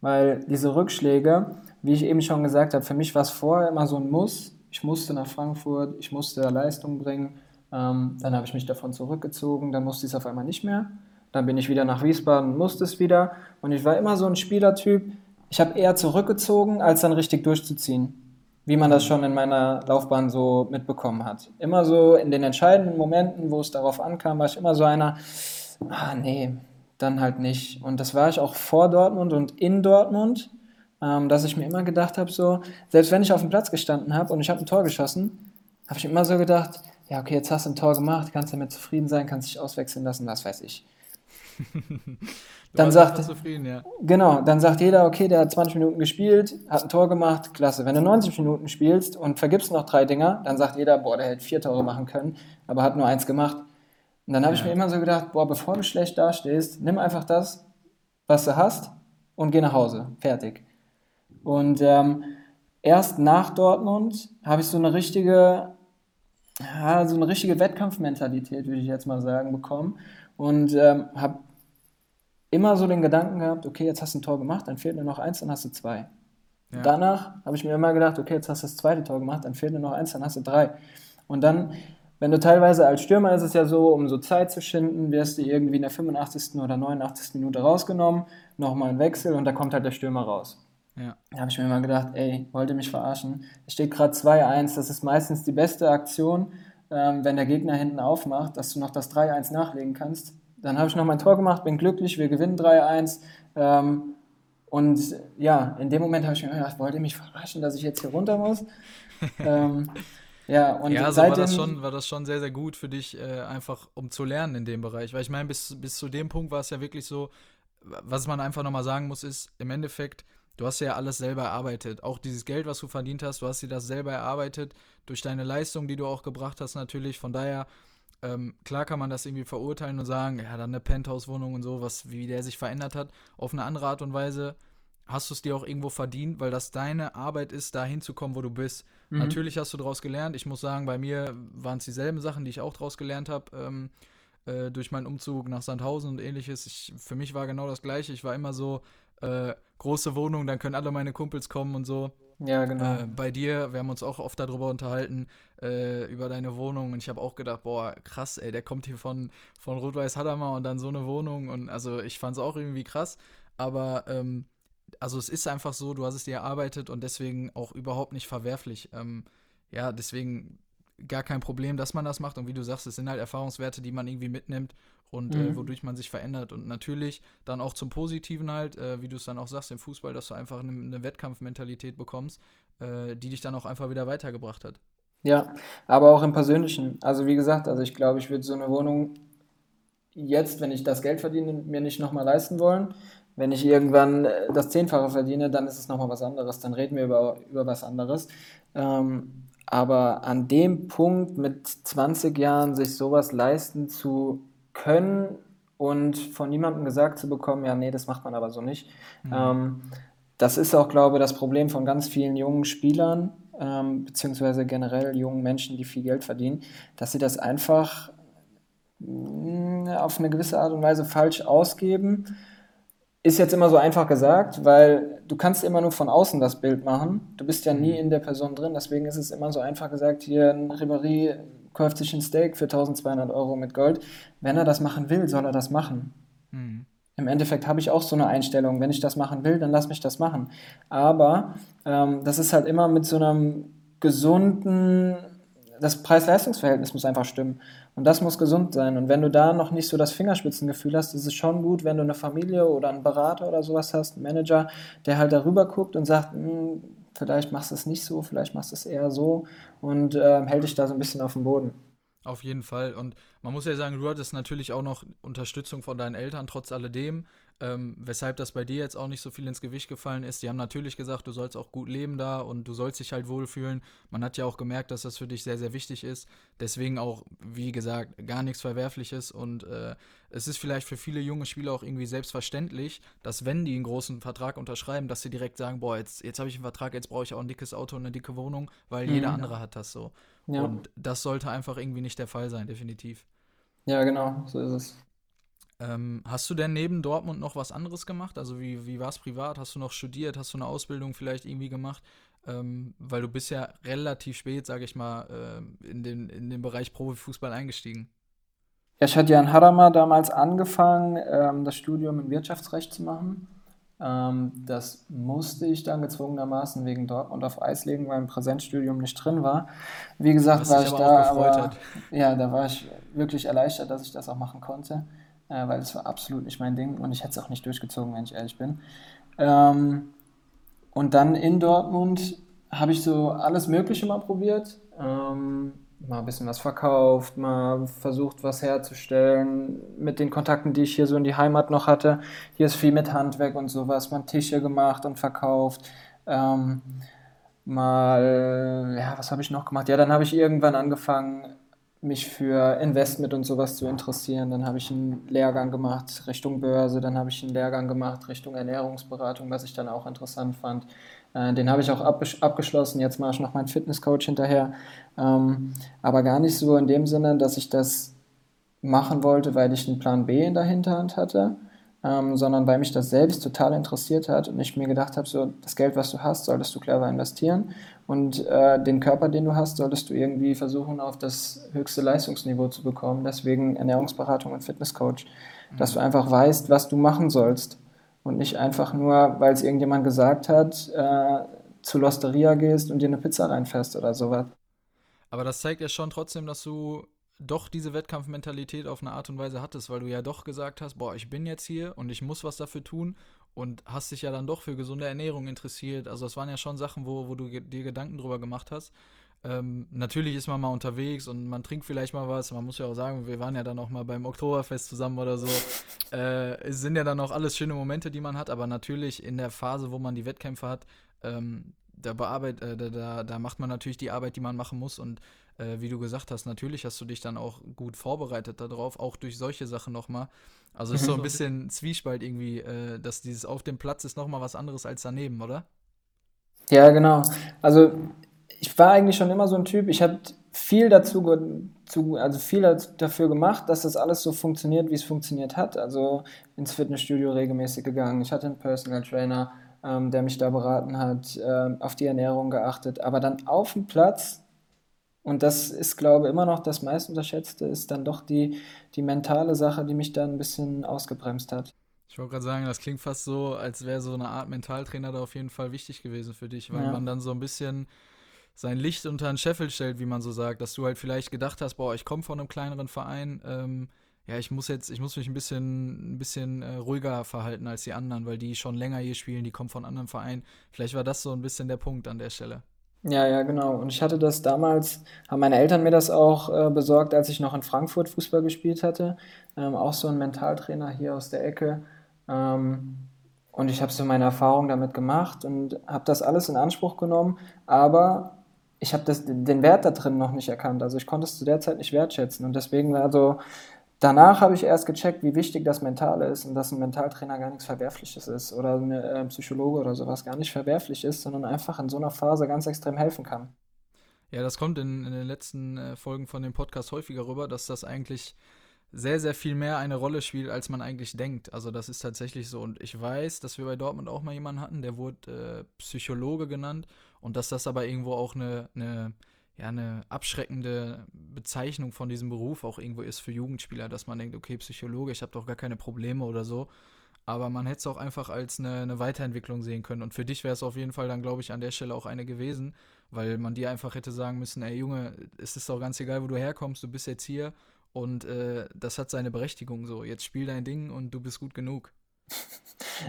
Weil diese Rückschläge, wie ich eben schon gesagt habe, für mich war es vorher immer so ein Muss. Ich musste nach Frankfurt, ich musste Leistung bringen. Ähm, dann habe ich mich davon zurückgezogen, dann musste ich es auf einmal nicht mehr. Dann bin ich wieder nach Wiesbaden, musste es wieder. Und ich war immer so ein Spielertyp. Ich habe eher zurückgezogen, als dann richtig durchzuziehen wie man das schon in meiner Laufbahn so mitbekommen hat. Immer so in den entscheidenden Momenten, wo es darauf ankam, war ich immer so einer, ah nee, dann halt nicht. Und das war ich auch vor Dortmund und in Dortmund, ähm, dass ich mir immer gedacht habe, so, selbst wenn ich auf dem Platz gestanden habe und ich habe ein Tor geschossen, habe ich immer so gedacht, ja okay, jetzt hast du ein Tor gemacht, kannst damit zufrieden sein, kannst dich auswechseln lassen, was weiß ich. dann sagt, ja. Genau, dann sagt jeder, okay, der hat 20 Minuten gespielt, hat ein Tor gemacht, klasse. Wenn du 90 Minuten spielst und vergibst noch drei Dinger, dann sagt jeder, boah, der hätte vier Tore machen können, aber hat nur eins gemacht. Und dann habe ja. ich mir immer so gedacht, boah, bevor du schlecht dastehst, nimm einfach das, was du hast und geh nach Hause. Fertig. Und ähm, erst nach Dortmund habe ich so eine richtige, ja, so eine richtige Wettkampfmentalität, würde ich jetzt mal sagen, bekommen. Und ähm, habe immer so den Gedanken gehabt, okay, jetzt hast du ein Tor gemacht, dann fehlt nur noch eins, dann hast du zwei. Ja. Danach habe ich mir immer gedacht, okay, jetzt hast du das zweite Tor gemacht, dann fehlt nur noch eins, dann hast du drei. Und dann, wenn du teilweise als Stürmer ist es ja so, um so Zeit zu schinden, wirst du irgendwie in der 85. oder 89. Minute rausgenommen, nochmal ein Wechsel und da kommt halt der Stürmer raus. Ja. Da habe ich mir immer gedacht, ey, wollte mich verarschen. Es steht gerade 2-1, das ist meistens die beste Aktion, ähm, wenn der Gegner hinten aufmacht, dass du noch das 3-1 nachlegen kannst. Dann habe ich noch mein Tor gemacht, bin glücklich, wir gewinnen 3-1. Ähm, und ja, in dem Moment habe ich mir gedacht, wollt ihr mich verarschen, dass ich jetzt hier runter muss? ähm, ja, und ja, so war das, schon, war das schon sehr, sehr gut für dich, äh, einfach um zu lernen in dem Bereich. Weil ich meine, bis, bis zu dem Punkt war es ja wirklich so, was man einfach nochmal sagen muss, ist, im Endeffekt, du hast ja alles selber erarbeitet. Auch dieses Geld, was du verdient hast, du hast dir das selber erarbeitet, durch deine Leistung, die du auch gebracht hast natürlich. Von daher Ähm, klar kann man das irgendwie verurteilen und sagen, ja, dann eine Penthouse-Wohnung und so, was, wie der sich verändert hat. Auf eine andere Art und Weise hast du es dir auch irgendwo verdient, weil das deine Arbeit ist, da hinzukommen, wo du bist. Mhm. Natürlich hast du daraus gelernt. Ich muss sagen, bei mir waren es dieselben Sachen, die ich auch daraus gelernt habe. Ähm, äh, durch meinen Umzug nach Sandhausen und ähnliches. Ich, für mich war genau das Gleiche. Ich war immer so, äh, große Wohnung, dann können alle meine Kumpels kommen und so. Ja, genau. Äh, bei dir, wir haben uns auch oft darüber unterhalten, äh, über deine Wohnung. Und ich habe auch gedacht, boah, krass, ey, der kommt hier von, von Rot-Weiß Hadamar und dann so eine Wohnung. Und also ich fand es auch irgendwie krass. Aber ähm, also es ist einfach so, du hast es dir erarbeitet und deswegen auch überhaupt nicht verwerflich. Ähm, ja, deswegen gar kein Problem, dass man das macht. Und wie du sagst, es sind halt Erfahrungswerte, die man irgendwie mitnimmt und äh, mhm. äh, wodurch man sich verändert. Und natürlich dann auch zum Positiven halt, äh, wie du es dann auch sagst im Fußball, dass du einfach eine, eine Wettkampfmentalität bekommst, äh, die dich dann auch einfach wieder weitergebracht hat. Ja, aber auch im Persönlichen. Also wie gesagt, also ich glaube, ich würde so eine Wohnung jetzt, wenn ich das Geld verdiene, mir nicht nochmal leisten wollen. Wenn ich irgendwann äh, das Zehnfache verdiene, dann ist es nochmal was anderes. Dann reden wir über, über was anderes. Ähm, aber an dem Punkt mit 20 Jahren sich sowas leisten zu können und von niemandem gesagt zu bekommen, ja, nee, das macht man aber so nicht. Mhm. Ähm, das ist auch, glaube ich, das Problem von ganz vielen jungen Spielern, ähm, beziehungsweise generell jungen Menschen, die viel Geld verdienen, dass sie das einfach mh, mm, auf eine gewisse Art und Weise falsch ausgeben ist jetzt immer so einfach gesagt, weil du kannst immer nur von außen das Bild machen. Du bist ja nie mhm. in der Person drin, deswegen ist es immer so einfach gesagt, hier ein Ribéry kauft sich ein Steak für 1200 Euro mit Gold. Wenn er das machen will, soll er das machen. Mhm. Im Endeffekt habe ich auch so eine Einstellung, wenn ich das machen will, dann lass mich das machen. Aber ähm, das ist halt immer mit so einem gesunden das Preis-Leistungs-Verhältnis muss einfach stimmen. Und das muss gesund sein. Und wenn du da noch nicht so das Fingerspitzengefühl hast, ist es schon gut, wenn du eine Familie oder einen Berater oder sowas hast, einen Manager, der halt darüber guckt und sagt, hm, vielleicht machst du es nicht so, vielleicht machst du es eher so und äh, hält dich da so ein bisschen auf dem Boden. Auf jeden Fall. Und man muss ja sagen, du hattest natürlich auch noch Unterstützung von deinen Eltern, trotz alledem ähm, weshalb das bei dir jetzt auch nicht so viel ins Gewicht gefallen ist. Die haben natürlich gesagt, du sollst auch gut leben da und du sollst dich halt wohlfühlen. Man hat ja auch gemerkt, dass das für dich sehr, sehr wichtig ist. Deswegen auch, wie gesagt, gar nichts Verwerfliches und äh, es ist vielleicht für viele junge Spieler auch irgendwie selbstverständlich, dass wenn die einen großen Vertrag unterschreiben, dass sie direkt sagen, boah, jetzt, jetzt habe ich einen Vertrag, jetzt brauche ich auch ein dickes Auto und eine dicke Wohnung, weil mhm. jeder andere hat das so. Ja. Und das sollte einfach irgendwie nicht der Fall sein, definitiv. Ja, genau, so ist es. Ähm, hast du denn neben Dortmund noch was anderes gemacht? Also wie, wie war es privat? Hast du noch studiert? Hast du eine Ausbildung vielleicht irgendwie gemacht? Ähm, weil du bist ja relativ spät, sage ich mal, äh, in, den, in den Bereich Profifußball eingestiegen. Ja, ich hatte ja in Hadamar damals angefangen, ähm, das Studium in Wirtschaftsrecht zu machen. Ähm, das musste ich dann gezwungenermaßen wegen Dortmund auf Eis legen, weil im Präsenzstudium nicht drin war. Wie gesagt, Was war ich da, aber, ja, da war ich wirklich erleichtert, dass ich das auch machen konnte äh, weil es war absolut nicht mein Ding und ich hätte es auch nicht durchgezogen, wenn ich ehrlich bin. Ähm, und dann in Dortmund habe ich so alles Mögliche mal probiert. Ähm, mal ein bisschen was verkauft, mal versucht, was herzustellen mit den Kontakten, die ich hier so in die Heimat noch hatte. Hier ist viel mit Handwerk und sowas, mal Tische gemacht und verkauft. Ähm, mal, ja, was habe ich noch gemacht? Ja, dann habe ich irgendwann angefangen, mich für Investment und sowas zu interessieren. Dann habe ich einen Lehrgang gemacht Richtung Börse, dann habe ich einen Lehrgang gemacht Richtung Ernährungsberatung, was ich dann auch interessant fand. Äh, den habe ich auch abgeschlossen. Jetzt mache ich noch meinen Fitnesscoach hinterher. Ähm, aber gar nicht so in dem Sinne, dass ich das machen wollte, weil ich einen Plan B in der Hinterhand hatte, ähm, sondern weil mich das selbst total interessiert hat und ich mir gedacht habe, so das Geld, was du hast, solltest du clever investieren und äh, den Körper, den du hast, solltest du irgendwie versuchen, auf das höchste Leistungsniveau zu bekommen. Deswegen Ernährungsberatung und Fitnesscoach, mhm. dass du einfach weißt, was du machen sollst und nicht einfach nur, weil es irgendjemand gesagt hat, äh, zu Losteria gehst und dir eine Pizza reinfährst oder sowas. Aber das zeigt ja schon trotzdem, dass du doch diese Wettkampfmentalität auf eine Art und Weise hattest, weil du ja doch gesagt hast, boah, ich bin jetzt hier und ich muss was dafür tun und hast dich ja dann doch für gesunde Ernährung interessiert. Also das waren ja schon Sachen, wo, wo du dir Gedanken drüber gemacht hast. Ähm, natürlich ist man mal unterwegs und man trinkt vielleicht mal was. Man muss ja auch sagen, wir waren ja dann auch mal beim Oktoberfest zusammen oder so. Äh, es sind ja dann auch alles schöne Momente, die man hat, aber natürlich in der Phase, wo man die Wettkämpfe hat, ähm, da, bearbeit, äh, da, da, da macht man natürlich die Arbeit, die man machen muss und äh, wie du gesagt hast, natürlich hast du dich dann auch gut vorbereitet darauf, auch durch solche Sachen nochmal. Also ist so ein bisschen Zwiespalt irgendwie, äh, dass dieses auf dem Platz ist nochmal was anderes als daneben, oder? Ja, genau. Also ich war eigentlich schon immer so ein Typ, ich habe viel dazu, zu, also viel dafür gemacht, dass das alles so funktioniert, wie es funktioniert hat. Also ins Fitnessstudio regelmäßig gegangen. Ich hatte einen Personal Trainer, ähm, der mich da beraten hat, äh, auf die Ernährung geachtet. Aber dann auf dem Platz, und das ist, glaube ich, immer noch das meist unterschätzte, ist dann doch die, die mentale Sache, die mich da ein bisschen ausgebremst hat. Ich wollte gerade sagen, das klingt fast so, als wäre so eine Art Mentaltrainer da auf jeden Fall wichtig gewesen für dich, weil ja. man dann so ein bisschen sein Licht unter den Scheffel stellt, wie man so sagt, dass du halt vielleicht gedacht hast, boah, ich komme von einem kleineren Verein, ähm, ja, ich muss jetzt, ich muss mich ein bisschen, ein bisschen äh, ruhiger verhalten als die anderen, weil die schon länger hier spielen, die kommen von anderen Vereinen. Vielleicht war das so ein bisschen der Punkt an der Stelle. Ja, ja, genau. Und ich hatte das damals, haben meine Eltern mir das auch äh, besorgt, als ich noch in Frankfurt Fußball gespielt hatte. Ähm, auch so ein Mentaltrainer hier aus der Ecke. Ähm, und ich habe so meine Erfahrung damit gemacht und habe das alles in Anspruch genommen. Aber ich habe den Wert da drin noch nicht erkannt. Also ich konnte es zu der Zeit nicht wertschätzen. Und deswegen war so, danach habe ich erst gecheckt, wie wichtig das Mentale ist und dass ein Mentaltrainer gar nichts Verwerfliches ist oder ein äh, Psychologe oder sowas gar nicht verwerflich ist, sondern einfach in so einer Phase ganz extrem helfen kann. Ja, das kommt in, in den letzten äh, Folgen von dem Podcast häufiger rüber, dass das eigentlich sehr, sehr viel mehr eine Rolle spielt, als man eigentlich denkt. Also das ist tatsächlich so. Und ich weiß, dass wir bei Dortmund auch mal jemanden hatten, der wurde äh, Psychologe genannt und dass das aber irgendwo auch eine, eine, ja, eine abschreckende Bezeichnung von diesem Beruf auch irgendwo ist für Jugendspieler, dass man denkt, okay, Psychologe, ich habe doch gar keine Probleme oder so. Aber man hätte es auch einfach als eine, eine Weiterentwicklung sehen können. Und für dich wäre es auf jeden Fall dann, glaube ich, an der Stelle auch eine gewesen, weil man dir einfach hätte sagen müssen, ey Junge, es ist doch ganz egal, wo du herkommst, du bist jetzt hier und äh, das hat seine Berechtigung so. Jetzt spiel dein Ding und du bist gut genug.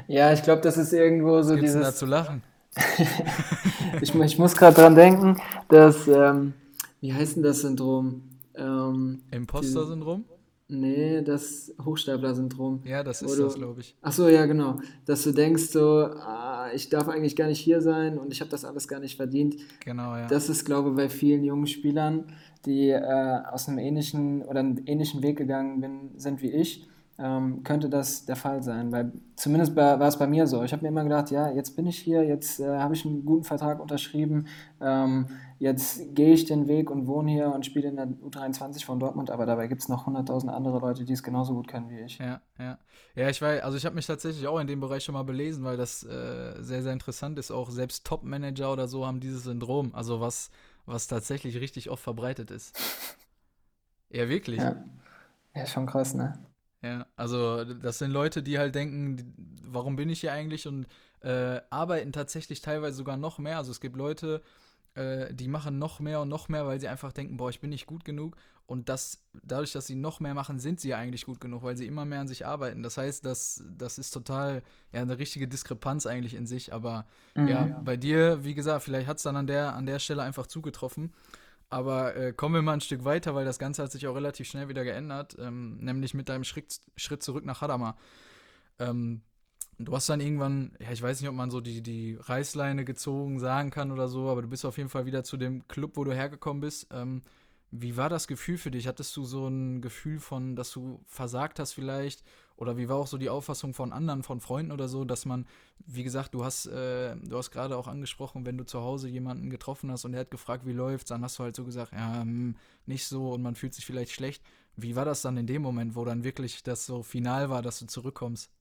Ja, ich glaube, das ist irgendwo so Was dieses. da zu lachen? ich, ich, muss gerade dran denken, dass, ähm, wie heißt denn das Syndrom? Ähm, Imposter-Syndrom? Nee, das Hochstapler-Syndrom. Ja, das ist du, das, glaube ich. Ach so, ja, genau. Dass du denkst so, ah, ich darf eigentlich gar nicht hier sein und ich habe das alles gar nicht verdient. Genau, ja. Das ist, glaube ich, bei vielen jungen Spielern, die äh, aus einem ähnlichen oder einem ähnlichen Weg gegangen bin, sind wie ich ähm, könnte das der Fall sein. Weil zumindest bei, war es bei mir so. Ich habe mir immer gedacht, ja, jetzt bin ich hier, jetzt äh, habe ich einen guten Vertrag unterschrieben, ähm, jetzt gehe ich den Weg und wohne hier und spiele in der U23 von Dortmund, aber dabei gibt es noch 100.000 andere Leute, die es genauso gut können wie ich. Ja, ja. Ja, ich weiß, also ich habe mich tatsächlich auch in dem Bereich schon mal belesen, weil das äh, sehr, sehr interessant ist. Auch selbst Top-Manager oder so haben dieses Syndrom, also was, was tatsächlich richtig oft verbreitet ist. Ja, wirklich. Ja. Ja, schon krass, ne? Ja, also das sind Leute, die halt denken, warum bin ich hier eigentlich und äh, arbeiten tatsächlich teilweise sogar noch mehr. Also es gibt Leute, äh, die machen noch mehr und noch mehr, weil sie einfach denken, boah, ich bin nicht gut genug. Und das, dadurch, dass sie noch mehr machen, sind sie ja eigentlich gut genug, weil sie immer mehr an sich arbeiten. Das heißt, das, das ist total ja eine richtige Diskrepanz eigentlich in sich. Aber mhm. ja, bei dir, wie gesagt, vielleicht hat es dann an der, an der Stelle einfach zugetroffen. Aber äh, kommen wir mal ein Stück weiter, weil das Ganze hat sich auch relativ schnell wieder geändert, ähm, nämlich mit deinem Schritt, Schritt zurück nach Hadamar. Ähm, du hast dann irgendwann, ja, ich weiß nicht, ob man so die, die Reißleine gezogen sagen kann oder so, aber du bist auf jeden Fall wieder zu dem Club, wo du hergekommen bist. Ähm, wie war das Gefühl für dich? Hattest du so ein Gefühl von, dass du versagt hast vielleicht? Oder wie war auch so die Auffassung von anderen, von Freunden oder so, dass man, wie gesagt, du hast, äh, du hast gerade auch angesprochen, wenn du zu Hause jemanden getroffen hast und er hat gefragt, wie läuft's, dann hast du halt so gesagt, ja, hm, nicht so und man fühlt sich vielleicht schlecht. Wie war das dann in dem Moment, wo dann wirklich das so final war, dass du zurückkommst?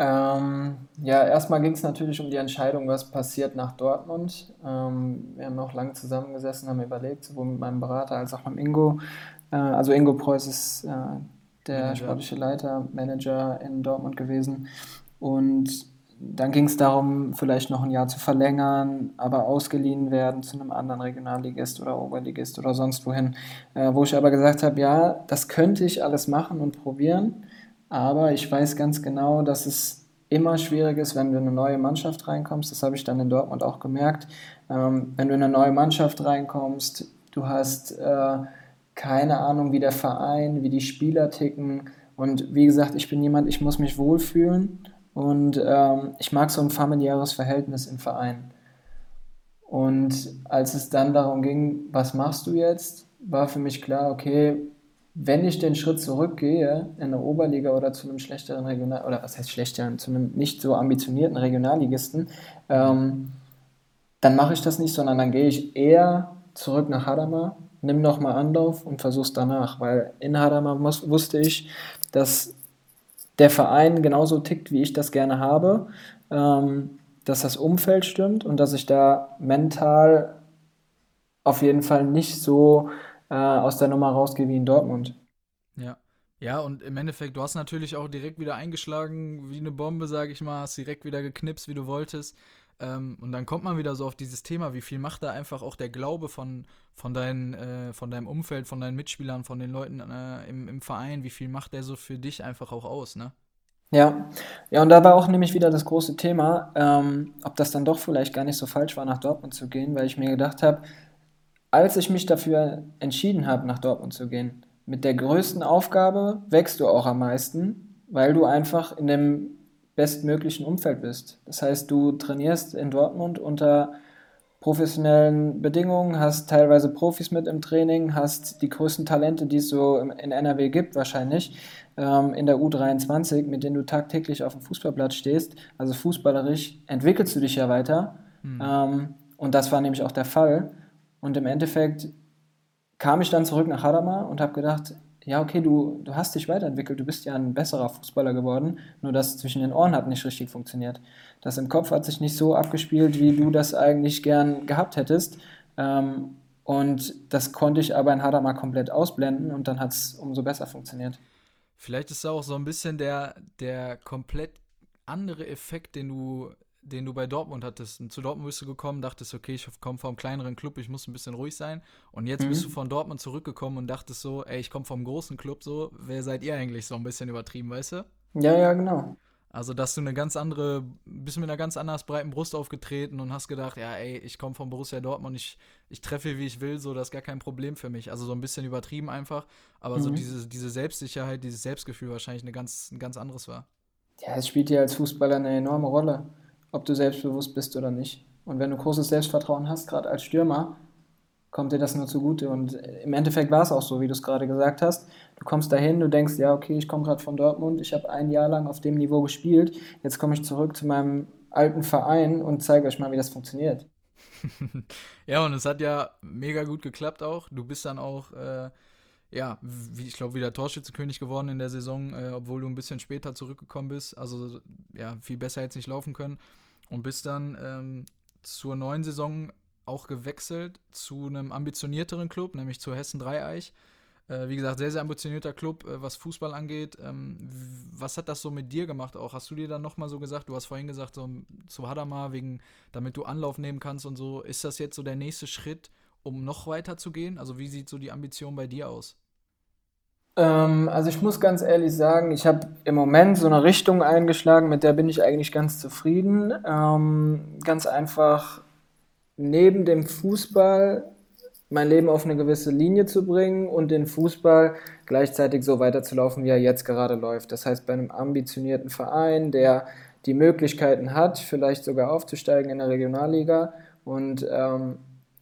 Ähm, ja, erstmal ging es natürlich um die Entscheidung, was passiert nach Dortmund. Ähm, wir haben auch lange zusammengesessen, haben überlegt, sowohl mit meinem Berater als auch mit Ingo. Äh, also Ingo Preuß ist äh, der Manager. sportliche Leiter, Manager in Dortmund gewesen. Und dann ging es darum, vielleicht noch ein Jahr zu verlängern, aber ausgeliehen werden zu einem anderen Regionalligist oder Oberligist oder sonst wohin. Äh, wo ich aber gesagt habe, ja, das könnte ich alles machen und probieren. Aber ich weiß ganz genau, dass es immer schwierig ist, wenn du in eine neue Mannschaft reinkommst. Das habe ich dann in Dortmund auch gemerkt. Ähm, wenn du in eine neue Mannschaft reinkommst, du hast äh, keine Ahnung, wie der Verein, wie die Spieler ticken. Und wie gesagt, ich bin jemand, ich muss mich wohlfühlen und ähm, ich mag so ein familiäres Verhältnis im Verein. Und als es dann darum ging, was machst du jetzt, war für mich klar, okay, wenn ich den Schritt zurückgehe in eine Oberliga oder zu einem schlechteren Regional, oder was heißt schlechteren, zu einem nicht so ambitionierten Regionalligisten, ähm, dann mache ich das nicht, sondern dann gehe ich eher zurück nach Hadamar, nimm nochmal Anlauf und versuch's danach, weil in Hadamar muss, wusste ich, dass der Verein genauso tickt, wie ich das gerne habe, ähm, dass das Umfeld stimmt und dass ich da mental auf jeden Fall nicht so äh, aus der Nummer rausgehe wie in Dortmund. Ja. Ja, und im Endeffekt, du hast natürlich auch direkt wieder eingeschlagen wie eine Bombe, sag ich mal, hast direkt wieder geknipst, wie du wolltest. Ähm, und dann kommt man wieder so auf dieses Thema, wie viel macht da einfach auch der Glaube von, von, dein, äh, von deinem Umfeld, von deinen Mitspielern, von den Leuten äh, im, im Verein, wie viel macht der so für dich einfach auch aus, ne? Ja, ja, und da war auch nämlich wieder das große Thema, ähm, ob das dann doch vielleicht gar nicht so falsch war, nach Dortmund zu gehen, weil ich mir gedacht habe, als ich mich dafür entschieden habe, nach Dortmund zu gehen, mit der größten Aufgabe wächst du auch am meisten, weil du einfach in dem bestmöglichen Umfeld bist. Das heißt, du trainierst in Dortmund unter professionellen Bedingungen, hast teilweise Profis mit im Training, hast die größten Talente, die es so in NRW gibt, wahrscheinlich ähm, in der U23, mit denen du tagtäglich auf dem Fußballplatz stehst. Also fußballerisch entwickelst du dich ja weiter. Mhm. Ähm, und das war nämlich auch der Fall. Und im Endeffekt kam ich dann zurück nach Hadamar und habe gedacht, ja, okay, du, du hast dich weiterentwickelt, du bist ja ein besserer Fußballer geworden, nur das zwischen den Ohren hat nicht richtig funktioniert. Das im Kopf hat sich nicht so abgespielt, wie du das eigentlich gern gehabt hättest. Ähm, und das konnte ich aber in Hadamar komplett ausblenden und dann hat es umso besser funktioniert. Vielleicht ist auch so ein bisschen der, der komplett andere Effekt, den du den du bei Dortmund hattest. Und zu Dortmund bist du gekommen, dachtest, okay, ich komme vom kleineren Club, ich muss ein bisschen ruhig sein. Und jetzt mhm. bist du von Dortmund zurückgekommen und dachtest so, ey, ich komme vom großen Club, so, wer seid ihr eigentlich so ein bisschen übertrieben, weißt du? Ja, ja, genau. Also, dass du eine ganz andere, bist mit einer ganz anders breiten Brust aufgetreten und hast gedacht, ja, ey, ich komme vom Borussia Dortmund, ich, ich treffe, wie ich will, so, das ist gar kein Problem für mich. Also, so ein bisschen übertrieben einfach, aber mhm. so diese, diese Selbstsicherheit, dieses Selbstgefühl wahrscheinlich eine ganz, ein ganz anderes war. Ja, es spielt ja als Fußballer eine enorme Rolle ob du selbstbewusst bist oder nicht. Und wenn du großes Selbstvertrauen hast, gerade als Stürmer, kommt dir das nur zugute. Und im Endeffekt war es auch so, wie du es gerade gesagt hast. Du kommst dahin, du denkst, ja, okay, ich komme gerade von Dortmund, ich habe ein Jahr lang auf dem Niveau gespielt, jetzt komme ich zurück zu meinem alten Verein und zeige euch mal, wie das funktioniert. ja, und es hat ja mega gut geklappt auch. Du bist dann auch, äh, ja, wie, ich glaube, wieder Torschützenkönig geworden in der Saison, äh, obwohl du ein bisschen später zurückgekommen bist. Also, ja, viel besser es nicht laufen können und bist dann ähm, zur neuen Saison auch gewechselt zu einem ambitionierteren Club, nämlich zu Hessen Dreieich. Äh, wie gesagt, sehr, sehr ambitionierter Club, äh, was Fußball angeht. Ähm, was hat das so mit dir gemacht auch? Hast du dir dann nochmal so gesagt, du hast vorhin gesagt, so zu Hadamar, wegen, damit du Anlauf nehmen kannst und so. Ist das jetzt so der nächste Schritt, um noch weiter zu gehen? Also wie sieht so die Ambition bei dir aus? Ähm, also ich muss ganz ehrlich sagen, ich habe im Moment so eine Richtung eingeschlagen, mit der bin ich eigentlich ganz zufrieden. Ähm, ganz einfach neben dem Fußball mein Leben auf eine gewisse Linie zu bringen und den Fußball gleichzeitig so weiterzulaufen, wie er jetzt gerade läuft. Das heißt, bei einem ambitionierten Verein, der die Möglichkeiten hat, vielleicht sogar aufzusteigen in der Regionalliga und ähm,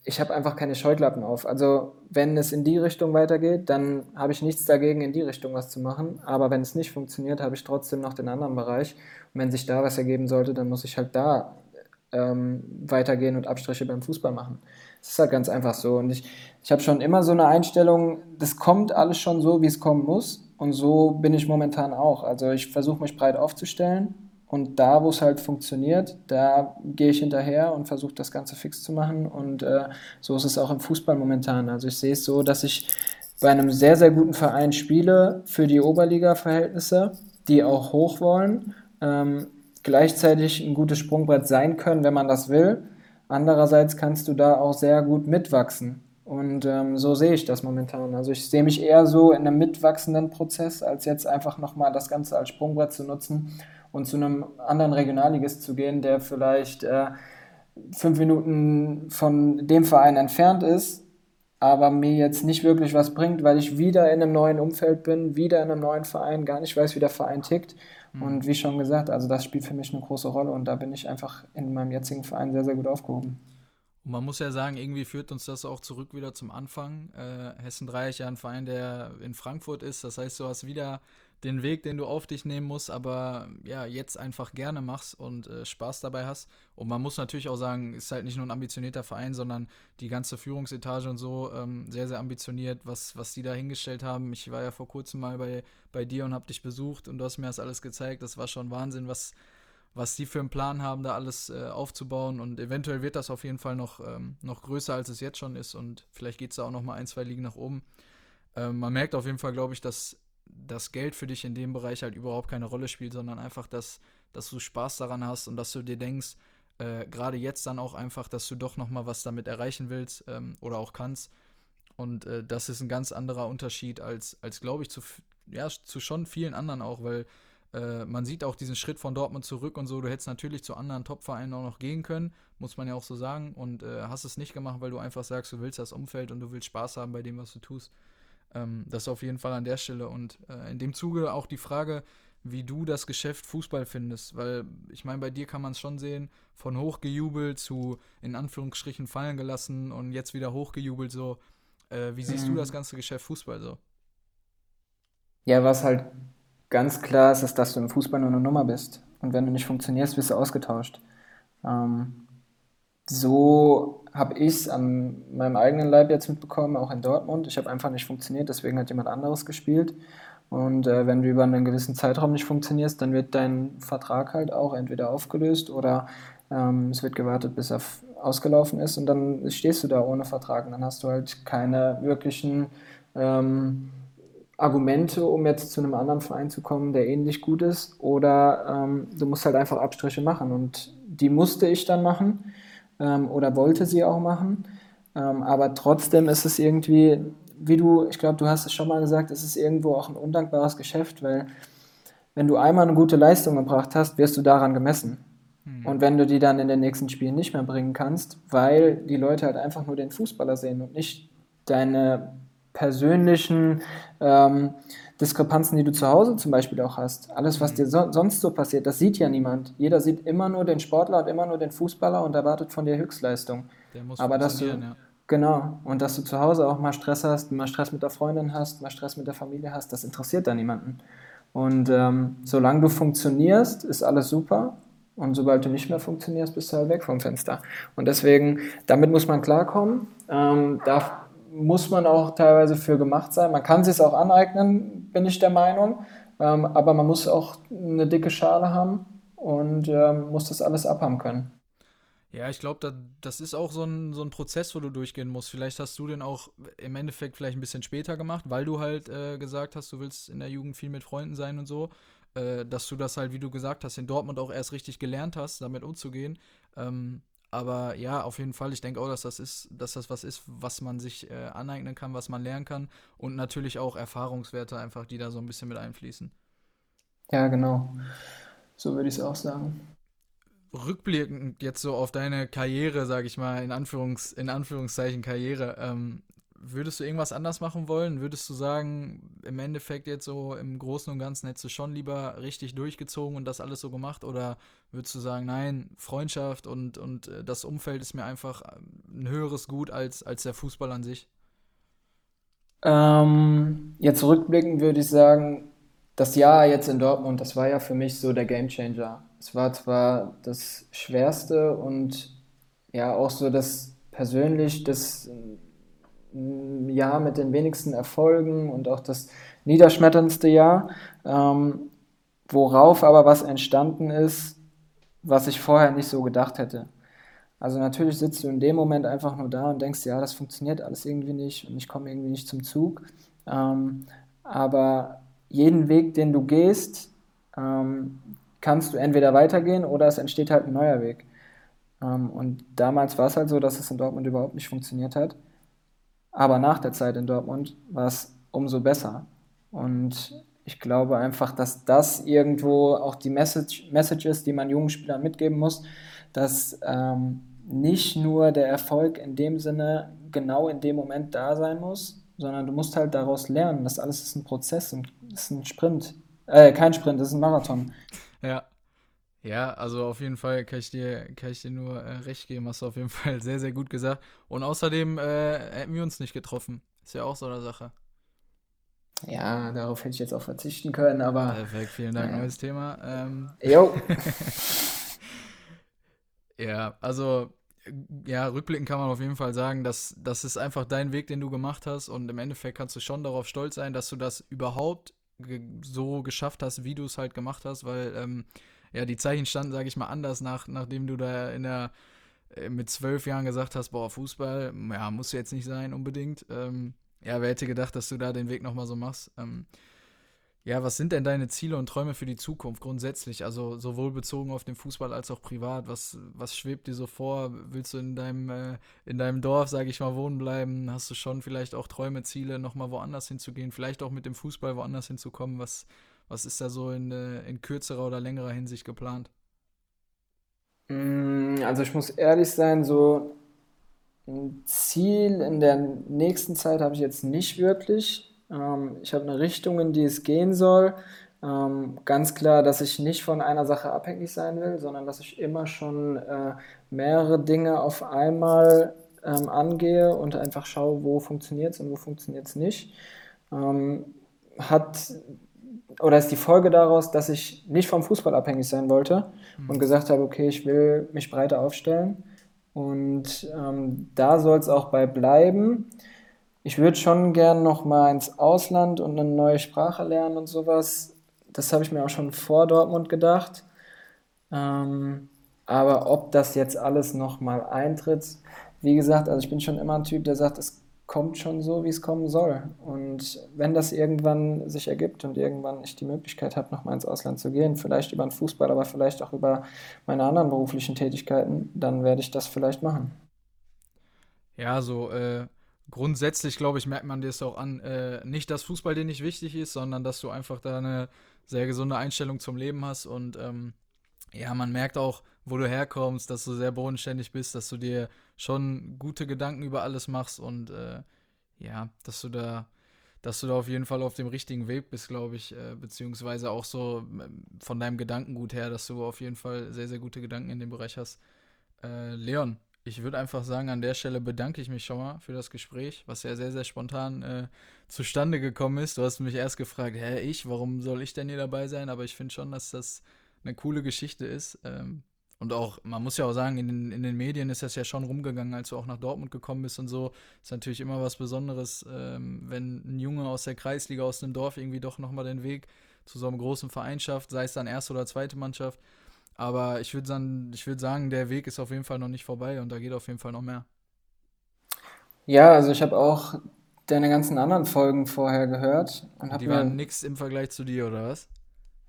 ich habe einfach keine Scheuklappen auf. Also wenn es in die Richtung weitergeht, dann habe ich nichts dagegen, in die Richtung was zu machen. Aber wenn es nicht funktioniert, habe ich trotzdem noch den anderen Bereich. Und wenn sich da was ergeben sollte, dann muss ich halt da ähm, weitergehen und Abstriche beim Fußball machen. Das ist halt ganz einfach so. Und ich, ich habe schon immer so eine Einstellung, das kommt alles schon so, wie es kommen muss. Und so bin ich momentan auch. Also ich versuche mich breit aufzustellen und da, wo es halt funktioniert, da gehe ich hinterher und versuche das Ganze fix zu machen. Und äh, so ist es auch im Fußball momentan. Also ich sehe es so, dass ich bei einem sehr, sehr guten Verein spiele für die Oberliga-Verhältnisse, die auch hoch wollen, ähm, gleichzeitig ein gutes Sprungbrett sein können, wenn man das will. Andererseits kannst du da auch sehr gut mitwachsen. Und ähm, so sehe ich das momentan. Also ich sehe mich eher so in einem mitwachsenden Prozess, als jetzt einfach nochmal das Ganze als Sprungbrett zu nutzen und zu einem anderen Regionalligist zu gehen, der vielleicht äh, fünf Minuten von dem Verein entfernt ist, aber mir jetzt nicht wirklich was bringt, weil ich wieder in einem neuen Umfeld bin, wieder in einem neuen Verein, gar nicht weiß, wie der Verein tickt. Mhm. Und wie schon gesagt, also das spielt für mich eine große Rolle und da bin ich einfach in meinem jetzigen Verein sehr, sehr gut aufgehoben. Und man muss ja sagen, irgendwie führt uns das auch zurück wieder zum Anfang. Äh, Hessen 3 ist ja ein Verein, der in Frankfurt ist. Das heißt, du hast wieder den Weg, den du auf dich nehmen musst, aber ja, jetzt einfach gerne machst und äh, Spaß dabei hast. Und man muss natürlich auch sagen, ist halt nicht nur ein ambitionierter Verein, sondern die ganze Führungsetage und so ähm, sehr, sehr ambitioniert, was, was die da hingestellt haben. Ich war ja vor kurzem mal bei, bei dir und habe dich besucht und du hast mir das alles gezeigt. Das war schon Wahnsinn, was, was die für einen Plan haben, da alles äh, aufzubauen. Und eventuell wird das auf jeden Fall noch, ähm, noch größer, als es jetzt schon ist. Und vielleicht geht es da auch noch mal ein, zwei Ligen nach oben. Ähm, man merkt auf jeden Fall, glaube ich, dass das Geld für dich in dem Bereich halt überhaupt keine Rolle spielt, sondern einfach, dass, dass du Spaß daran hast und dass du dir denkst, äh, gerade jetzt dann auch einfach, dass du doch noch mal was damit erreichen willst ähm, oder auch kannst. Und äh, das ist ein ganz anderer Unterschied als, als glaube ich, zu, ja, zu schon vielen anderen auch, weil äh, man sieht auch diesen Schritt von Dortmund zurück und so. Du hättest natürlich zu anderen Top-Vereinen auch noch gehen können, muss man ja auch so sagen. Und äh, hast es nicht gemacht, weil du einfach sagst, du willst das Umfeld und du willst Spaß haben bei dem, was du tust. Ähm, das auf jeden Fall an der Stelle. Und äh, in dem Zuge auch die Frage, wie du das Geschäft Fußball findest. Weil ich meine, bei dir kann man es schon sehen, von hochgejubelt zu in Anführungsstrichen fallen gelassen und jetzt wieder hochgejubelt so. Äh, wie siehst mhm. du das ganze Geschäft Fußball so? Ja, was halt ganz klar ist, ist, dass du im Fußball nur eine Nummer bist. Und wenn du nicht funktionierst, wirst du ausgetauscht. Ähm, so habe ich es an meinem eigenen Leib jetzt mitbekommen, auch in Dortmund. Ich habe einfach nicht funktioniert, deswegen hat jemand anderes gespielt. Und äh, wenn du über einen gewissen Zeitraum nicht funktionierst, dann wird dein Vertrag halt auch entweder aufgelöst oder ähm, es wird gewartet, bis er ausgelaufen ist und dann stehst du da ohne Vertrag und dann hast du halt keine wirklichen ähm, Argumente, um jetzt zu einem anderen Verein zu kommen, der ähnlich gut ist, oder ähm, du musst halt einfach Abstriche machen. Und die musste ich dann machen ähm, oder wollte sie auch machen. Ähm, aber trotzdem ist es irgendwie, wie du, ich glaube, du hast es schon mal gesagt, es ist irgendwo auch ein undankbares Geschäft, weil wenn du einmal eine gute Leistung gebracht hast, wirst du daran gemessen. Mhm. Und wenn du die dann in den nächsten Spielen nicht mehr bringen kannst, weil die Leute halt einfach nur den Fußballer sehen und nicht deine persönlichen ähm, Diskrepanzen, die du zu Hause zum Beispiel auch hast. Alles, was dir so, sonst so passiert, das sieht ja niemand. Jeder sieht immer nur den Sportler und immer nur den Fußballer und erwartet von dir Höchstleistung. Der muss Aber dass du, ja. Genau, und dass du zu Hause auch mal Stress hast, mal Stress mit der Freundin hast, mal Stress mit der Familie hast, das interessiert da niemanden. Und ähm, solange du funktionierst, ist alles super. Und sobald du nicht mehr funktionierst, bist du halt weg vom Fenster. Und deswegen, damit muss man klarkommen. Ähm, darf, muss man auch teilweise für gemacht sein. Man kann es sich auch aneignen, bin ich der Meinung. Ähm, aber man muss auch eine dicke Schale haben und ähm, muss das alles abhaben können. Ja, ich glaube, das ist auch so ein, so ein Prozess, wo du durchgehen musst. Vielleicht hast du den auch im Endeffekt vielleicht ein bisschen später gemacht, weil du halt äh, gesagt hast, du willst in der Jugend viel mit Freunden sein und so. Äh, dass du das halt, wie du gesagt hast, in Dortmund auch erst richtig gelernt hast, damit umzugehen. Ähm, aber ja, auf jeden Fall, ich denke auch, dass das ist, dass das was ist, was man sich äh, aneignen kann, was man lernen kann und natürlich auch Erfahrungswerte einfach, die da so ein bisschen mit einfließen. Ja, genau. So würde ich es auch sagen. Rückblickend jetzt so auf deine Karriere, sage ich mal, in, Anführungs-, in Anführungszeichen Karriere, ähm, würdest du irgendwas anders machen wollen? Würdest du sagen, im Endeffekt jetzt so im Großen und Ganzen hättest du schon lieber richtig durchgezogen und das alles so gemacht? Oder würdest du sagen, nein, Freundschaft und, und äh, das Umfeld ist mir einfach ein höheres Gut als, als der Fußball an sich? Ähm, jetzt rückblickend würde ich sagen, das Jahr jetzt in Dortmund, das war ja für mich so der Gamechanger. Es war zwar das Schwerste und ja auch so das persönlich das Jahr mit den wenigsten Erfolgen und auch das niederschmetterndste Jahr, ähm, worauf aber was entstanden ist, was ich vorher nicht so gedacht hätte. Also natürlich sitzt du in dem Moment einfach nur da und denkst, ja, das funktioniert alles irgendwie nicht und ich komme irgendwie nicht zum Zug. Ähm, aber jeden Weg, den du gehst, ähm, kannst du entweder weitergehen oder es entsteht halt ein neuer Weg. Ähm, und damals war es halt so, dass es in Dortmund überhaupt nicht funktioniert hat. Aber nach der Zeit in Dortmund war es umso besser. Und ich glaube einfach, dass das irgendwo auch die Message, Message ist, die man jungen Spielern mitgeben muss, dass ähm, nicht nur der Erfolg in dem Sinne genau in dem Moment da sein muss, sondern du musst halt daraus lernen. Das alles ist ein Prozess und ist ein Sprint. Äh, kein Sprint, das ist ein Marathon. Ja. Ja, also auf jeden Fall kann ich dir, kann ich dir nur äh, recht geben, hast du auf jeden Fall sehr, sehr gut gesagt. Und außerdem äh, hätten wir uns nicht getroffen. Ist ja auch so eine Sache. Ja, darauf hätte ich jetzt auch verzichten können, aber. Perfekt, vielen Dank, ja. neues Thema. Ähm, jo. ja, also ja, rückblickend kann man auf jeden Fall sagen, dass das ist einfach dein Weg, den du gemacht hast und im Endeffekt kannst du schon darauf stolz sein, dass du das überhaupt ge so geschafft hast, wie du es halt gemacht hast, weil ähm, ja, die Zeichen standen, sage ich mal, anders, nach, nachdem du da in der äh, mit zwölf Jahren gesagt hast, boah, Fußball, ja, muss jetzt nicht sein unbedingt. Ähm, ja, wer hätte gedacht, dass du da den Weg nochmal so machst? Ähm, ja, was sind denn deine Ziele und Träume für die Zukunft grundsätzlich? Also sowohl bezogen auf den Fußball als auch privat. Was, was schwebt dir so vor? Willst du in deinem, äh, in deinem Dorf, sage ich mal, wohnen bleiben? Hast du schon vielleicht auch Träume, Ziele, nochmal woanders hinzugehen? Vielleicht auch mit dem Fußball woanders hinzukommen? Was, was ist da so in, äh, in kürzerer oder längerer Hinsicht geplant? Mm, also ich muss ehrlich sein, so ein Ziel in der nächsten Zeit habe ich jetzt nicht wirklich. Ähm, ich habe eine Richtung, in die es gehen soll. Ähm, ganz klar, dass ich nicht von einer Sache abhängig sein will, sondern dass ich immer schon äh, mehrere Dinge auf einmal ähm, angehe und einfach schaue, wo funktioniert es und wo funktioniert es nicht. Hat oder ist die Folge daraus, dass ich nicht vom Fußball abhängig sein wollte mhm. und gesagt habe, okay, ich will mich breiter aufstellen. Und ähm, da soll es auch bei bleiben ich würde schon gern noch mal ins Ausland und eine neue Sprache lernen und sowas. Das habe ich mir auch schon vor Dortmund gedacht. Ähm, aber ob das jetzt alles noch mal eintritt, wie gesagt, also ich bin schon immer ein Typ, der sagt, es kommt schon so, wie es kommen soll. Und wenn das irgendwann sich ergibt und irgendwann ich die Möglichkeit habe, noch mal ins Ausland zu gehen, vielleicht über den Fußball, aber vielleicht auch über meine anderen beruflichen Tätigkeiten, dann werde ich das vielleicht machen. Ja, so äh, grundsätzlich, glaube ich, merkt man dir es auch an, äh, nicht, dass Fußball dir nicht wichtig ist, sondern dass du einfach da eine sehr gesunde Einstellung zum Leben hast und ähm, ja, man merkt auch, wo du herkommst, dass du sehr bodenständig bist, dass du dir schon gute Gedanken über alles machst und äh, ja, dass du da, dass du da auf jeden Fall auf dem richtigen Weg bist, glaube ich, äh, beziehungsweise auch so ähm, von deinem Gedankengut her, dass du auf jeden Fall sehr, sehr gute Gedanken in dem Bereich hast. Äh, Leon, ich würde einfach sagen, an der Stelle bedanke ich mich schon mal für das Gespräch, was ja sehr, sehr spontan äh, zustande gekommen ist. Du hast mich erst gefragt, hä, ich, warum soll ich denn hier dabei sein? Aber ich finde schon, dass das eine coole Geschichte ist. Ähm, und auch, man muss ja auch sagen, in den, in den Medien ist das ja schon rumgegangen, als du auch nach Dortmund gekommen bist und so. Ist natürlich immer was Besonderes, ähm, wenn ein Junge aus der Kreisliga, aus einem Dorf irgendwie doch nochmal den Weg zu so einem großen Verein schafft, sei es dann erste oder zweite Mannschaft. Aber ich würde sagen, würd sagen, der Weg ist auf jeden Fall noch nicht vorbei und da geht auf jeden Fall noch mehr. Ja, also ich habe auch deine ganzen anderen Folgen vorher gehört. Und die waren nix im Vergleich zu dir, oder was?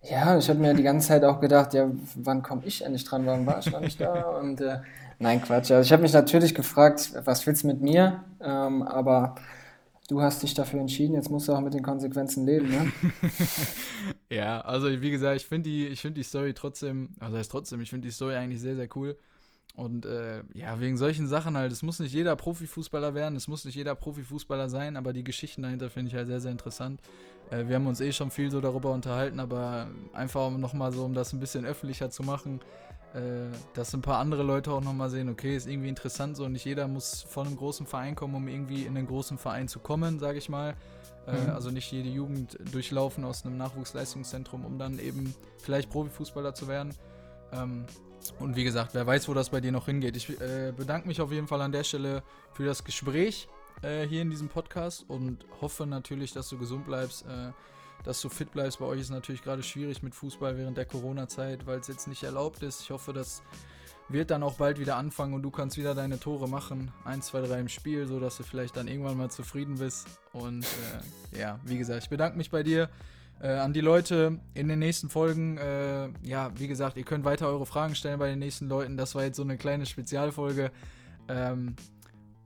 Ja, ich habe mir die ganze Zeit auch gedacht, ja, wann komme ich endlich dran? Warum war ich noch nicht da? Und äh, nein, Quatsch. Also ich habe mich natürlich gefragt, was willst du mit mir? Ähm, aber du hast dich dafür entschieden, jetzt musst du auch mit den Konsequenzen leben, ne? ja, also wie gesagt, ich finde die, find die Story trotzdem, also heißt trotzdem, ich finde die Story eigentlich sehr, sehr cool. Und äh, ja, wegen solchen Sachen halt, es muss nicht jeder Profifußballer werden, es muss nicht jeder Profifußballer sein, aber die Geschichten dahinter finde ich halt sehr, sehr interessant. Äh, wir haben uns eh schon viel so darüber unterhalten, aber einfach nochmal so, um das ein bisschen öffentlicher zu machen, äh, dass ein paar andere Leute auch nochmal sehen, okay, ist irgendwie interessant, so nicht jeder muss von einem großen Verein kommen, um irgendwie in einen großen Verein zu kommen, sage ich mal. Äh, mhm. Also nicht jede Jugend durchlaufen aus einem Nachwuchsleistungszentrum, um dann eben vielleicht Profifußballer zu werden. Ähm, und wie gesagt, wer weiß, wo das bei dir noch hingeht. Ich bedanke mich auf jeden Fall an der Stelle für das Gespräch äh, hier in diesem Podcast und hoffe natürlich, dass du gesund bleibst. Äh, dass du fit bleibst. Bei euch ist natürlich gerade schwierig mit Fußball während der Corona-Zeit, weil es jetzt nicht erlaubt ist. Ich hoffe, das wird dann auch bald wieder anfangen und du kannst wieder deine Tore machen. Eins, zwei, drei im Spiel, sodass du vielleicht dann irgendwann mal zufrieden bist. Und äh, ja, wie gesagt, ich bedanke mich bei dir. Äh, an die Leute in den nächsten Folgen, äh, ja, wie gesagt, ihr könnt weiter eure Fragen stellen bei den nächsten Leuten. Das war jetzt so eine kleine Spezialfolge. Ähm,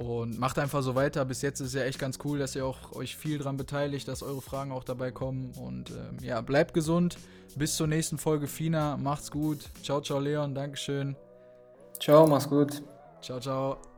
und macht einfach so weiter. Bis jetzt ist es ja echt ganz cool, dass ihr auch euch viel dran beteiligt, dass eure Fragen auch dabei kommen. Und äh, ja, bleibt gesund. Bis zur nächsten Folge Fina. Macht's gut. Ciao, ciao, Leon. Dankeschön. Ciao, mach's gut. Ciao, ciao.